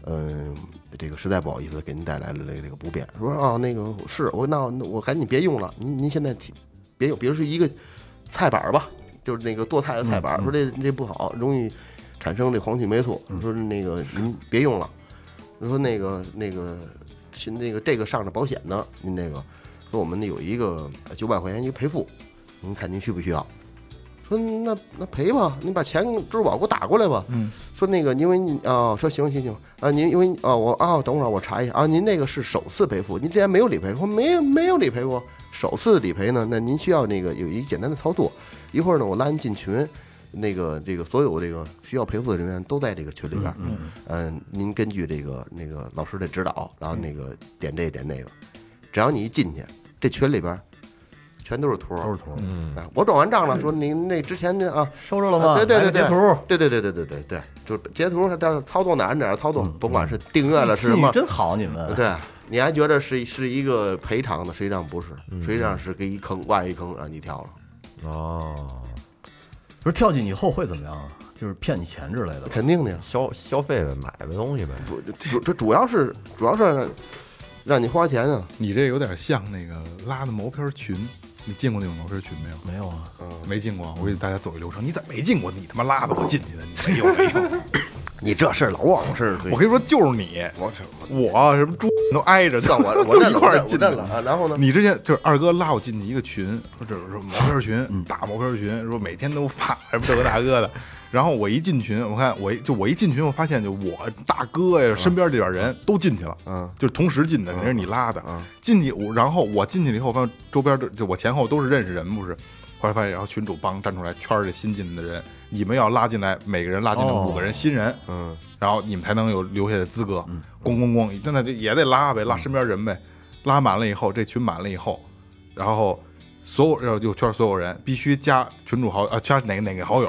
嗯，这个实在不好意思，给您带来了这个不便。说啊，那个是我那那我赶紧别用了，您您现在别用，比如是一个菜板儿吧，就是那个剁菜的菜板儿，说这这不好，容易产生这黄曲霉素，说那个您别用了。说那个那个是那个这个上着保险呢，您这个说我们有一个九百块钱一个赔付，您看您需不需要？说那那赔吧，您把钱支付宝给我打过来吧。嗯，说那个因为你啊、说行行行啊，您因为啊、我啊，等会儿我查一下啊，您那个是首次赔付，您之前没有理赔，说没有没有理赔过，首次理赔呢，那您需要那个有一简单的操作，一会儿呢我拉您进群。那个这个所有这个需要赔付的人员都在这个群里边嗯，嗯，您根据这个那个老师的指导，然后那个点这点那个，只要你一进去，这群里边全都是图，都是图，嗯，啊，我转完账了，说您那之前的啊，收着了吗？对对对截图，对对对对对对对，就是截图，这操作哪按哪操作，甭管是订阅了是什么，真好，你们。对，你还觉得是是一个赔偿的，实际上不是，实际上是给一坑挖一坑让你跳了，哦，不是跳进以后会怎么样啊？就是骗你钱之类的。肯定的呀。消消费呗，买呗东西呗。主主这主要是主要是让让你花钱啊，你这有点像那个拉的毛片群，你进过那种毛片群没有？没有啊，没进过，我给大家走一流程。你怎么没进过？你他妈拉的我进去的，你没有没有。你这事儿老往事我跟你说，就是你，我什么？我什么猪都挨着，算我我都认一块儿进的了啊。然后呢？你之前就是二哥拉我进去一个群，说这是毛片群，大毛片群，说每天都发什么这个那个的。然后我一进群，我看我一就我一进群，我发现就我大哥呀，身边这点人都进去了，嗯，就是同时进的，那是你拉的嗯。进去，我然后我进去了以后，发现周边就就我前后都是认识人，不是？后来发现，然后群主帮站出来圈儿这新进的人，你们要拉进来，每个人拉进来哦五个人新人，嗯，然后你们才能有留下的资格。咣咣咣，真的这也得拉呗，拉身边人呗。拉满了以后，这群满了以后，然后所有然后就圈所有人必须加群主好啊，加哪个哪个好友，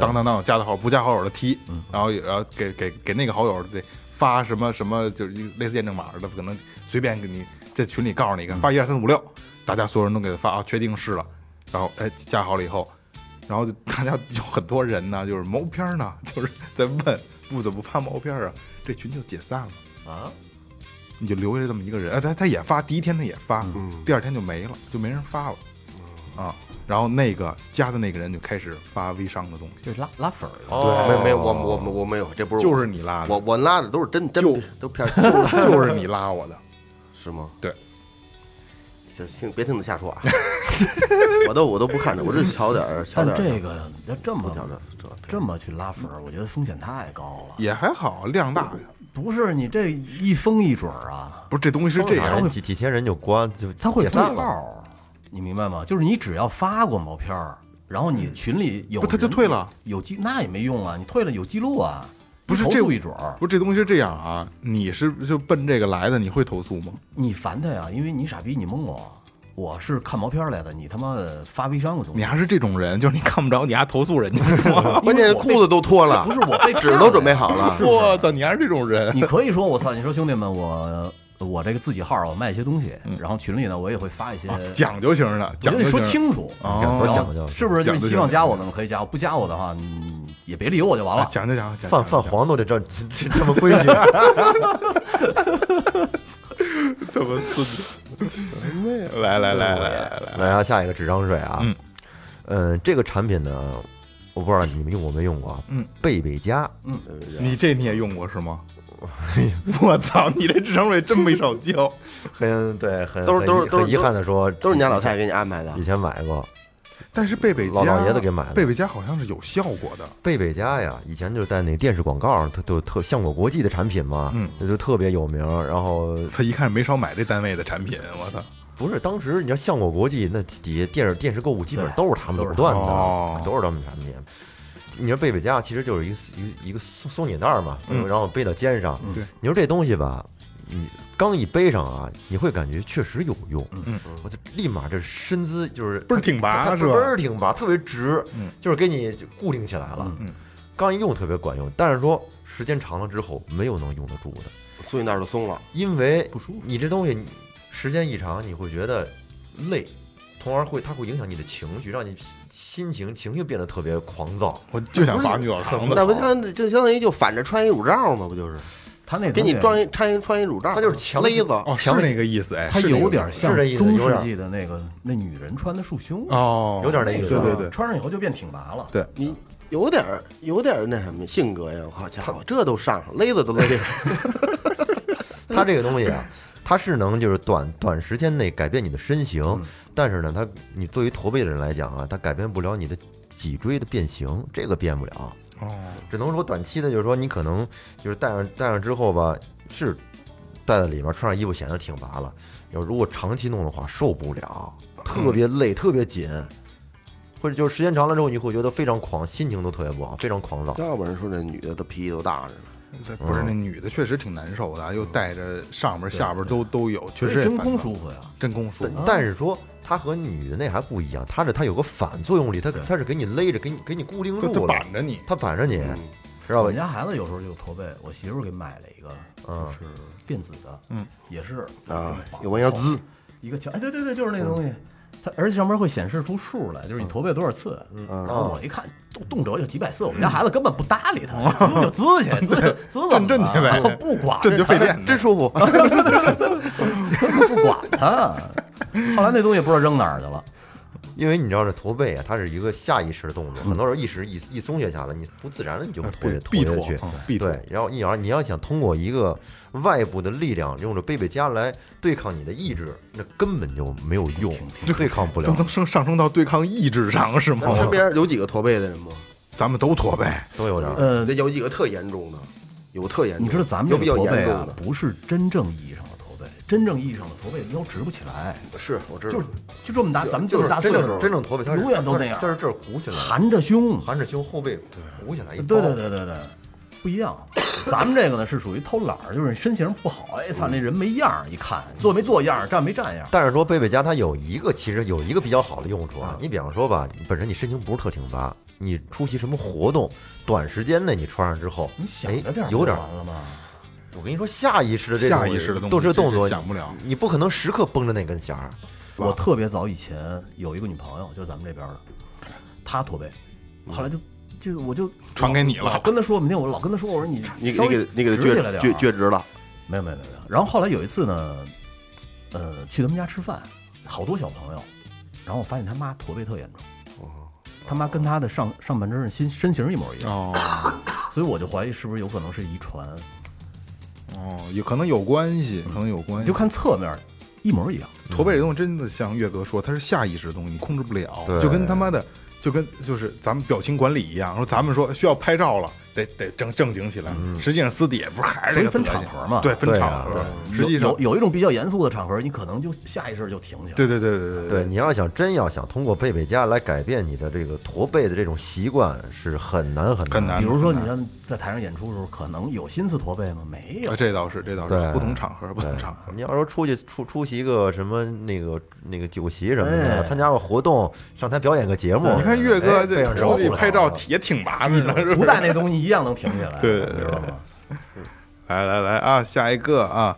当当当加的好，不加好友的踢，然后也然后给给给那个好友得发什么什么，就是类似验证码的，可能随便给你在群里告诉你一个，发一二三四五六，大家所有人都给他发啊，确定是了，然后哎加好了以后。然后就大家有很多人呢，就是毛片呢，就是在问不怎么发毛片啊，这群就解散了。啊，你就留下这么一个人，啊，他他也发，第一天他也发，嗯。第二天就没了，就没人发了，啊，然后那个加的那个人就开始发微商的东西，这拉拉粉儿。的。哦没有我我我没有，这不是就是你拉的，我我拉的都是真真就都骗儿，就是你拉我的，是吗？对，行，听别听他瞎说啊，我都我都不看着，我就瞧点儿瞧但点儿，这个要这么不瞧着这这么去拉粉儿，我觉得风险太高了。也还好，量大呀，不是你这一封一准儿啊，不是这东西是这样，几几千人就关就他会封。号儿，你明白吗？就是你只要发过毛片儿，然后你群里有不他就退了，有记那也没用啊，你退了有记录啊，不是这诉一准儿。不是这东西是这样啊，你是就奔这个来的，你会投诉吗？你烦他呀，因为你傻逼，你蒙我，我是看毛片儿来的，你他妈的发微商的东西，你还是这种人，就是你看不着，你还投诉人家？关键裤子都脱了，不是我被纸都准备好了，我操，你还是这种人，你可以说我操，你说兄弟们，我我这个自己号我卖一些东西，然后群里呢我也会发一些，啊讲究型的，我跟你说讲究说。清楚，讲究是不是？你希望加我的可以加我，不加我的话，嗯，也别理我就完啊了。讲究讲究，泛泛黄都得这这这么规矩，怎么孙子。来来来来来来，来啊，下一个智商税啊，嗯，嗯，这个产品呢，我不知道你们用过没用过啊，嗯，贝贝佳，嗯你这你也用过是吗？我操，你这智商税真没少交。很对，很都是都是都是遗很遗憾的说，都是你家老太太给你安排的以。前买过但是贝贝家老老爷子给买的贝贝佳好像是有效果的。贝贝家呀，以前就是在那电视广告上，它都特效果国际的产品嘛，嗯，那就特别有名。然后他一看没少买这单位的产品，我操！不是当时你知道效果国际那底下电视电视购物基本上都是他们垄断哦的，都是他们产品。你说背背佳其实就是一个一个一个松松紧带儿嘛，嗯然后背到肩上。对你说这东西吧，你刚一背上啊，你会感觉确实有用。嗯，我就立马这身姿就是倍儿挺拔是吧倍儿挺拔，特别直，嗯就是给你固定起来了。嗯刚一用特别管用，但是说时间长了之后没有能用得住的，松紧带儿就松了。因为不舒服你这东西时间一长，你会觉得累，从而会它会影响你的情绪，让你心情情绪变得特别狂躁。我就想把女澡堂子，那不相就相当于就反着穿一乳罩吗？不就是他那给你装一穿一穿一乳罩，它就是强勒子。哦，是那个意思，哎，它有点像是这意思中世纪的那个那女人穿的束胸，哦，有点那意思对对对，穿上以后就变挺拔了。对你有点儿有点儿那什么性格呀！好家伙，这都上上勒子都勒这它 这个东西啊，它是能就是短短时间内改变你的身形，但是呢，它你作为驼背的人来讲啊，它改变不了你的脊椎的变形，这个变不了。哦，只能说短期的，就是说你可能就是戴上戴上之后吧，是戴在里面，穿上衣服显得挺拔了。要如果长期弄的话，受不了，特别累，特别紧，或者就是时间长了之后，你会觉得非常狂，心情都特别不好，非常狂躁。要不然说这女的的脾气都大着呢。这不是那女的确实挺难受的啊，又带着上边下边都都有，确实真空舒服呀。真空舒服。但是说它和女的那还不一样，它是它有个反作用力，它它是给你勒着，给你给你固定住了，板着你，它板着你，嗯知道吧我们？家孩子有时候就驼背，我媳妇给买了一个，嗯就是电子的，嗯，也是啊有弯腰姿，一个墙，哎，对对对，就是那东西。它而且上面会显示出数来，就是你驼背多少次。嗯然后我一看，动动辄就几百次，我们家孩子根本不搭理他，滋就滋去，滋 滋怎么震震去呗了不管，这就费电，真舒服。不管他。后来那东西不知道扔哪儿去了。因为你知道这驼背啊，它是一个下意识的动作，很多时候意识一一松懈下来，你不自然的你就会驼必驼驼下去。对，然后你要你要想通过一个外部的力量，用着贝贝夹来对抗你的意志，那根本就没有用，对抗不了。都能升上升到对抗意志上是吗咱？身边有几个驼背的人吗？咱们都驼背，都有点儿。呃，那有几个特严重的，有特严重。你知道咱们这有比较个驼背啊严重的，，不是真正意真正意义上的驼背腰直不起来，是我知道，就就这么大，咱们就是大岁数，真正驼背，永远都那样但是这儿鼓起来，含着胸，含着胸，后背鼓起来一对对对对对，不一样。咱们这个呢是属于偷懒儿，就是身形不好，哎操，那人没样儿，一看坐没坐样儿，站没站样儿。但是说贝贝家它有一个其实有一个比较好的用处啊，你比方说吧，你本身你身形不是特挺拔，你出席什么活动，短时间内你穿上之后，你想哎着点儿有点儿完了吗？我跟你说，下意识的这种下意识的东西这动作想不了你不可能时刻绷着那根弦儿。我特别早以前有一个女朋友，就是咱们这边的，她驼背，后来就就我就传给你了老跟她说，每天我老跟她说，我说你 你你给你给她撅撅起来点儿啊撅直了，没有没有没有没有。然后后来有一次呢，呃，去他们家吃饭，好多小朋友，然后我发现他妈驼背特严重，他妈跟他的上上半身身身形一模一样，哦 所以我就怀疑是不是有可能是遗传。哦，有可能有关系，可能有关系。你就看侧面一模一样，驼背这东西真的像岳哥说，它是下意识的东西，你控制不了，对。就跟他妈的，就跟就是咱们表情管理一样，说咱们说需要拍照了，得得正正经起来，实际上私底下不是还是得分场合嘛。对，分场合，实际上有有有一种比较严肃的场合，你可能就下意识就停下来。对对对对对，你要想真要想通过贝贝家来改变你的这个驼背的这种习惯，是很难很很难比如说，你像在台上演出的时候，可能有心思驼背吗？没有啊，。这倒是这倒是不同场合不同场合。你要说出去出出席个什么那个那个酒席什么的，哎参加个活动，上台表演个节目，你看岳哥这上手不出去拍照也挺麻烦的？不带那东西一样能停下来，对对对知道吗？来来来啊，下一个啊，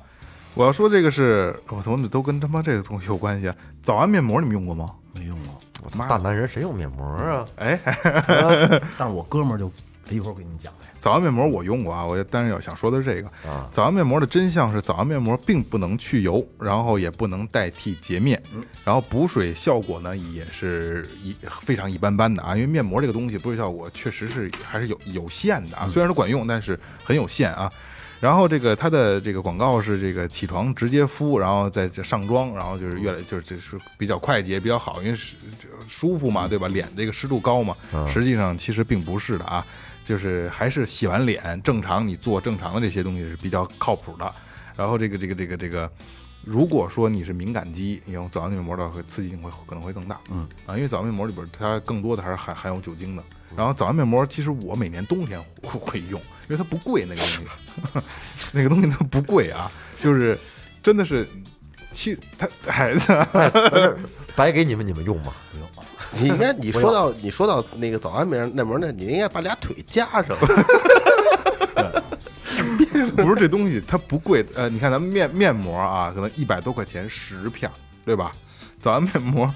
我要说这个是，我怎么都跟他妈这个东西有关系啊？早安面膜你们用过吗？没用过。我操大男人谁用面膜啊？哎，但是我哥们儿就一会儿我给你讲来。早安面膜我用过啊，我但是要想说的是这个啊。早安面膜的真相是，早安面膜并不能去油，然后也不能代替洁面，然后补水效果呢也是一非常一般般的啊，因为面膜这个东西补水效果确实是还是有有限的啊，虽然它管用，但是很有限啊。然后这个它的这个广告是这个起床直接敷，然后再上妆，然后就是越来就是这是比较快捷比较好，因为是舒服嘛，对吧？脸这个湿度高嘛，实际上其实并不是的啊，就是还是洗完脸正常你做正常的这些东西是比较靠谱的。然后这个这个这个这个，如果说你是敏感肌，你用早安面膜的话，刺激性会可能会更大。嗯啊，因为早安面膜里边它更多的还是含含有酒精的。然后早安面膜其实我每年冬天会会用，因为它不贵，那个东西，那个东西它不贵啊，就是真的是。其他孩子，白给你们你们用吗？你应该 你说到你说到那个早安面那门那，你应该把俩腿夹上。不是这东西它不贵，呃，你看咱们面面膜啊，可能一百多块钱十片，对吧？早安面膜，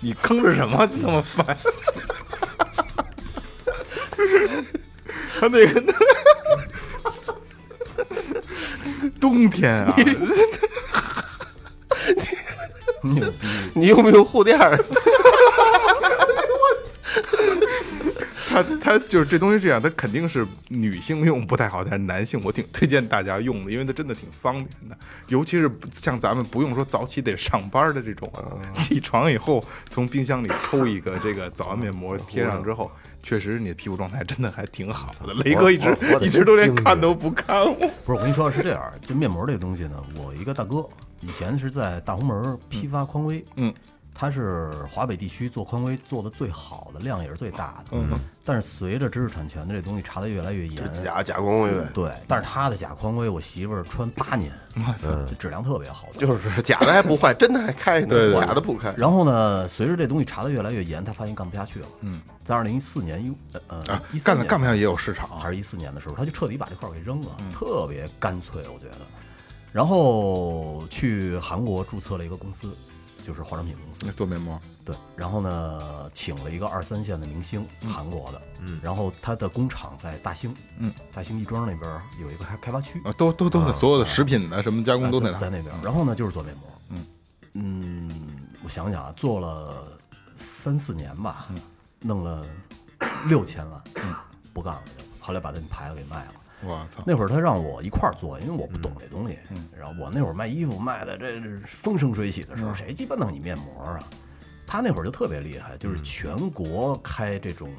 你坑着什么那么烦？他那个冬天啊，牛逼！你用不用护垫儿？它它就是这东西这样，它肯定是女性用不太好，但是男性我挺推荐大家用的，因为它真的挺方便的，尤其是像咱们不用说早起得上班的这种，起床以后从冰箱里抽一个这个早安面膜贴上之后，确实你的皮肤状态真的还挺好的。雷哥一直一直都连看都不看我。不是，我跟你说是这样，这面膜这个东西呢，我一个大哥以前是在大红门批发匡威，嗯，他是华北地区做匡威做的最好的，量也是最大的，嗯，但是随着知识产权的这东西查的越来越严，假假匡威呗，对，但是他的假匡威，我媳妇儿穿八年，这质量特别好。就是假的还不坏，真的还开呢，对对假的不开。然后呢，随着这东西查的越来越严，他发现干不下去了。嗯，在二零一四年一呃啊一，干了干不下去也有市场啊，还是一四年的时候，他就彻底把这块儿给扔了，特别干脆，我觉得。然后去韩国注册了一个公司，就是化妆品公司。做面膜，对，然后呢，请了一个二三线的明星，韩国的，嗯，然后他的工厂在大兴，嗯，大兴亦庄那边有一个开开发区，啊，都都都在所有的食品的什么加工都在那。在那边。然后呢，就是做面膜，嗯嗯，我想想啊，做了三四年吧，弄了六千万，嗯，不干了就，后来把那牌子给卖了。我操！那会儿他让我一块儿做，因为我不懂这东西。然后我那会儿卖衣服卖的这是风生水起的时候，谁鸡巴弄你面膜啊？他那会儿就特别厉害，就是全国开这种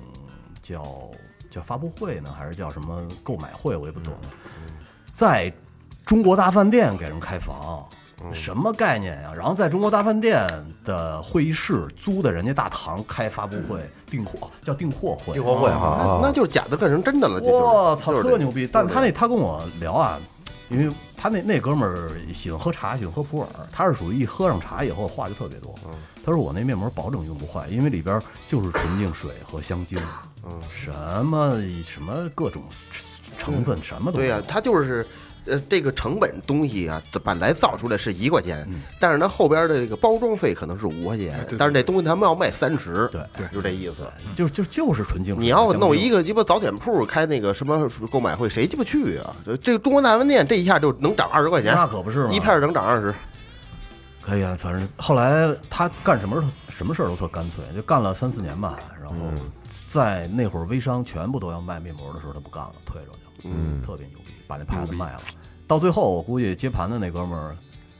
叫叫发布会呢，还是叫什么购买会，我也不懂。在中国大饭店给人开房，什么概念呀？然后在中国大饭店的会议室租的人家大堂开发布会，订货叫订货会，订货会哈啊，那那就是假的变成真的了，这就我操，就特牛逼！但他那他跟我聊啊，因为他那那哥们儿喜欢喝茶，喜欢喝普洱，他是属于一喝上茶以后话就特别多。他说我那面膜保证用不坏，因为里边就是纯净水和香精，嗯，什么什么各种成分什么都对呀、有它就是。呃，这个成本东西啊，本来造出来是一块钱，嗯但是它后边的这个包装费可能是五块钱，但是这东西他们要卖三十，对对就这意思。就就就是纯净。你要弄一个，鸡巴早点铺开那个什么购买会，谁鸡巴去啊？这这个中国大饭店这一下就能涨二十块钱，那可不是吗一片能涨二十。可以啊，反正后来他干什么什么事儿都特干脆，就干了三四年吧。然后在那会儿微商全部都要卖面膜的时候，他不干了，退出去了。嗯，特别牛逼，把那牌子卖了。到最后，我估计接盘的那哥们儿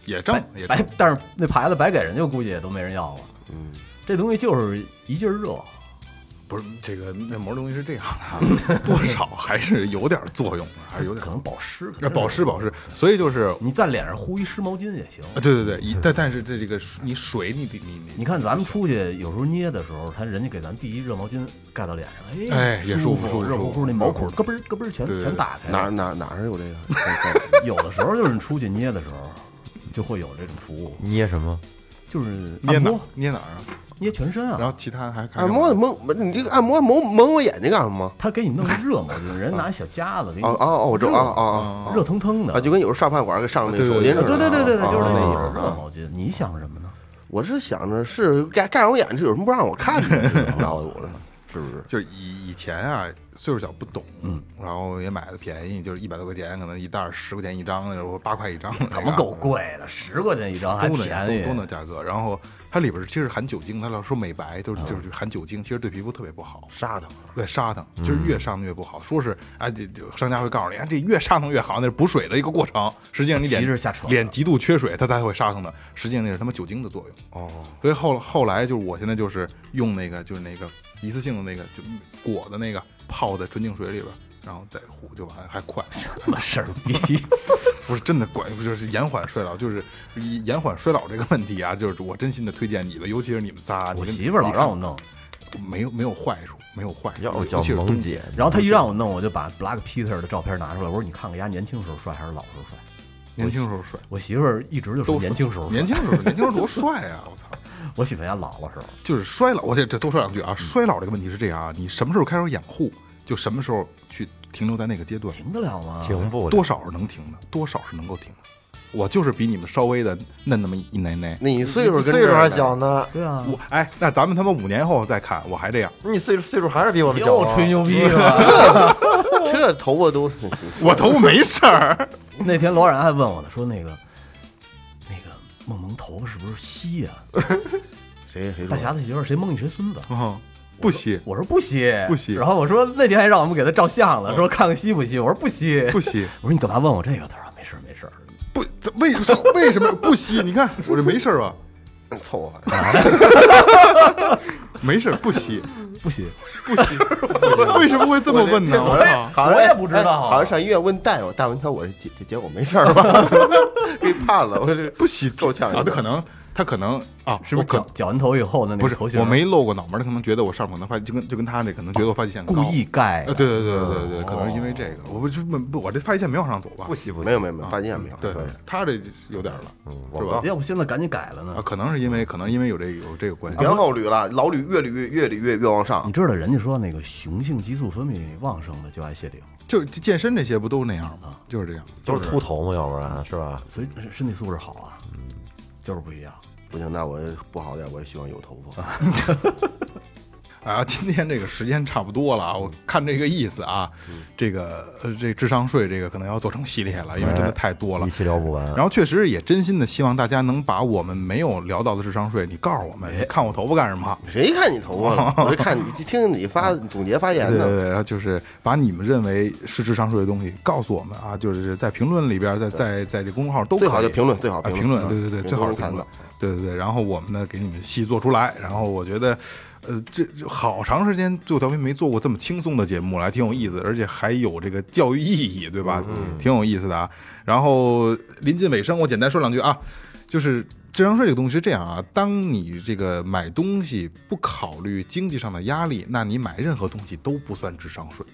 也挣也挣白，但是那牌子白给人家，估计也都没人要了。嗯，这东西就是一劲儿热，不是这个面膜东西是这样的啊，多少还是有点作用的，还是有点可能保湿，那保湿保湿。所以就是你在脸上糊一湿毛巾也行。啊，对对对，一但但是这这个你水你你你你看咱们出去有时候捏的时候，他人家给咱递一热毛巾盖到脸上，哎也舒舒服舒服热乎乎，那毛孔咯嘣咯嘣全全打开了。哪哪哪儿有这个？有的时候就是你出去捏的时候，就会有这种服务，捏什么？就是捏哪儿捏哪儿啊？捏全身啊。然后其他还还按摩蒙你这个按摩蒙蒙我眼睛干什么？他给你弄热毛巾，人拿小夹子给你哦哦哦，我知道啊啊啊热腾腾的啊！就跟有时候上饭馆给上那手巾似的。对对对对对，啊就是那啊种热啊毛巾。你想什么呢？我是想着是盖盖上我眼睛，有什么不让我看的？然后 我是不是？就是以以前啊，岁数小不懂，嗯，然后也买的便宜，就是一百多块钱，可能一袋十块钱一张，那时候八块一张 怎么够贵的？十块钱一张还便宜都，都那价格。然后它里边其实含酒精，它老说美白，就是就是含酒精，其实对皮肤特别不好。沙腾，对沙糖，就是越砂糖越不好。说是哎，这这商家会告诉你，啊，这越沙糖越好，那是补水的一个过程。实际上你脸其实瞎扯脸极度缺水，它才会沙糖的。实际上那是他妈酒精的作用。哦，所以后后来就是我现在就是用那个就是那个一次性的那个就裹的那个泡在纯净水里边，然后再糊就完了，还快。什么事儿逼。不是真的管，不就是延缓衰老，就是延缓衰老这个问题啊，就是我真心的推荐你们，尤其是你们仨。我媳妇儿老让我，弄，没有没有坏处，没有坏处，要叫尤其是冬萌姐，然后她一让我弄，我就把 Black Peter 的照片拿出来，我说你看看丫年轻时候帅还是老时候帅？年轻时候帅，我媳妇儿一直就说都年轻时候年轻时候 年轻时候多帅啊！我操，我媳妇也老了时候。就是衰老，我这这多说两句啊。衰老这个问题是这样啊，你什么时候开始养护，就什么时候去停留在那个阶段，停得了吗？停不了多少是能停的，多少是能够停的。我就是比你们稍微的嫩那么一奶奶。那你岁数跟岁数还小呢，对啊，我哎，那咱们他妈五年后再看，我还这样，你岁数岁数还是比我们小。吹牛逼是吧？这头发都，我头发没事儿。那天罗然还问我呢，说那个那个梦萌头发是不是稀呀、谁谁说大？侠子媳妇儿谁梦你谁孙子？啊，不稀我说不稀，不稀然后我说那天还让我们给他照相了，说看看稀不稀。我说不稀，不稀，我说你干嘛问我这个？他说没事儿没事儿。不怎为什为什么不吸？你看我这没事儿吧？凑合，没事儿不吸，不吸，不吸。为什么会这么问呢？我操！好像我也不知道好像上医院问大夫，大夫说我这结这结果没事儿吧？给判了，我这不吸够呛啊！他可能他可能啊，是不是绞绞完头以后的那不是个头型？我没露过脑门儿，他可能觉得我上面可能发就跟就跟他那可能觉得我发际线高故意盖。对对对对对对，可能是因为这个，我不就不不，我这发际线没往上走吧不？稀不稀没有没有没有，发际线没有，对，他这有点了，嗯，是吧要不现在赶紧改了啊，呢？可能是因为可能因为有这有这个关系别老捋了，老捋越捋越越捋越越往上你。知道人家说那个雄性激素分泌旺盛的就爱谢顶，就健身这些不都是那样吗？就是这样。都是秃头嘛，要不然是吧？所以身体素质好啊，就是不一样。不行，那我不好点，我也希望有头发。啊，今天这个时间差不多了啊，我看这个意思啊，这个呃这智商税这个可能要做成系列了，因为真的太多了一。期聊不完。然后确实也真心的希望大家能把我们没有聊到的智商税，你告诉我们，你看我头发干什么？谁看你头发了？我就看你听听你发总结发言呢。对对对，然后就是把你们认为是智商税的东西告诉我们啊，就是在评论里边，在在在这公众号都可以最好就评论，最好啊，评评论，对对对，嗯最好是评论对对对。然后我们呢，给你们细做出来。然后我觉得，呃，这这好长时间最后调频没做过这么轻松的节目了，还挺有意思，而且还有这个教育意义，对吧？嗯，挺有意思的啊。然后临近尾声，我简单说两句啊，就是。智商税这个东西是这样啊，当你这个买东西不考虑经济上的压力，那你买任何东西都不算智商税，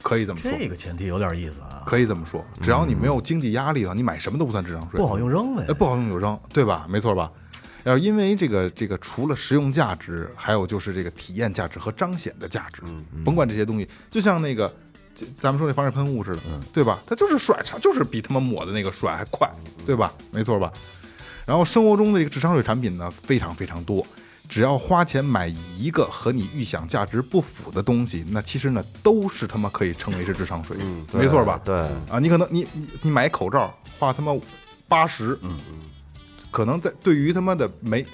可以这么说。这个前提有点意思啊，可以这么说，只要你没有经济压力的话，你买什么都不算智商税。不好用扔呗哎，。不好用就扔，对吧？没错吧？要因为这个这个，除了实用价值，还有就是这个体验价值和彰显的价值。甭管这些东西，就像那个，就咱们说那防晒喷雾似的，对吧？它就是甩，它就是比他妈抹的那个甩还快，对吧？没错吧？然后生活中的这个智商税产品呢，非常非常多。只要花钱买一个和你预想价值不符的东西，那其实呢都是他妈可以称为是智商税，没错吧？对，啊，你可能你你你买口罩花他妈八十，嗯嗯，可能在对于他妈的没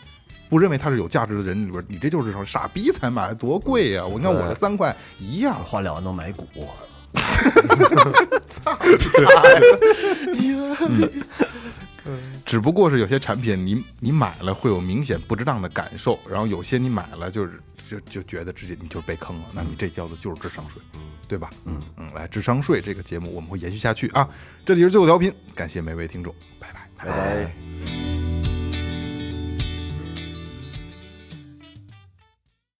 不认为它是有价值的人里边，你这就是说傻逼才买，多贵呀、我你看我这三块一样，花两万多买股，只不过是有些产品你你买了会有明显不值当的感受，然后有些你买了就是就就觉得直接你就被坑了，那你这叫做就是智商税，对吧？嗯嗯，来智商税这个节目我们会延续下去啊，这里是最后调频，感谢每位听众，拜拜。拜拜。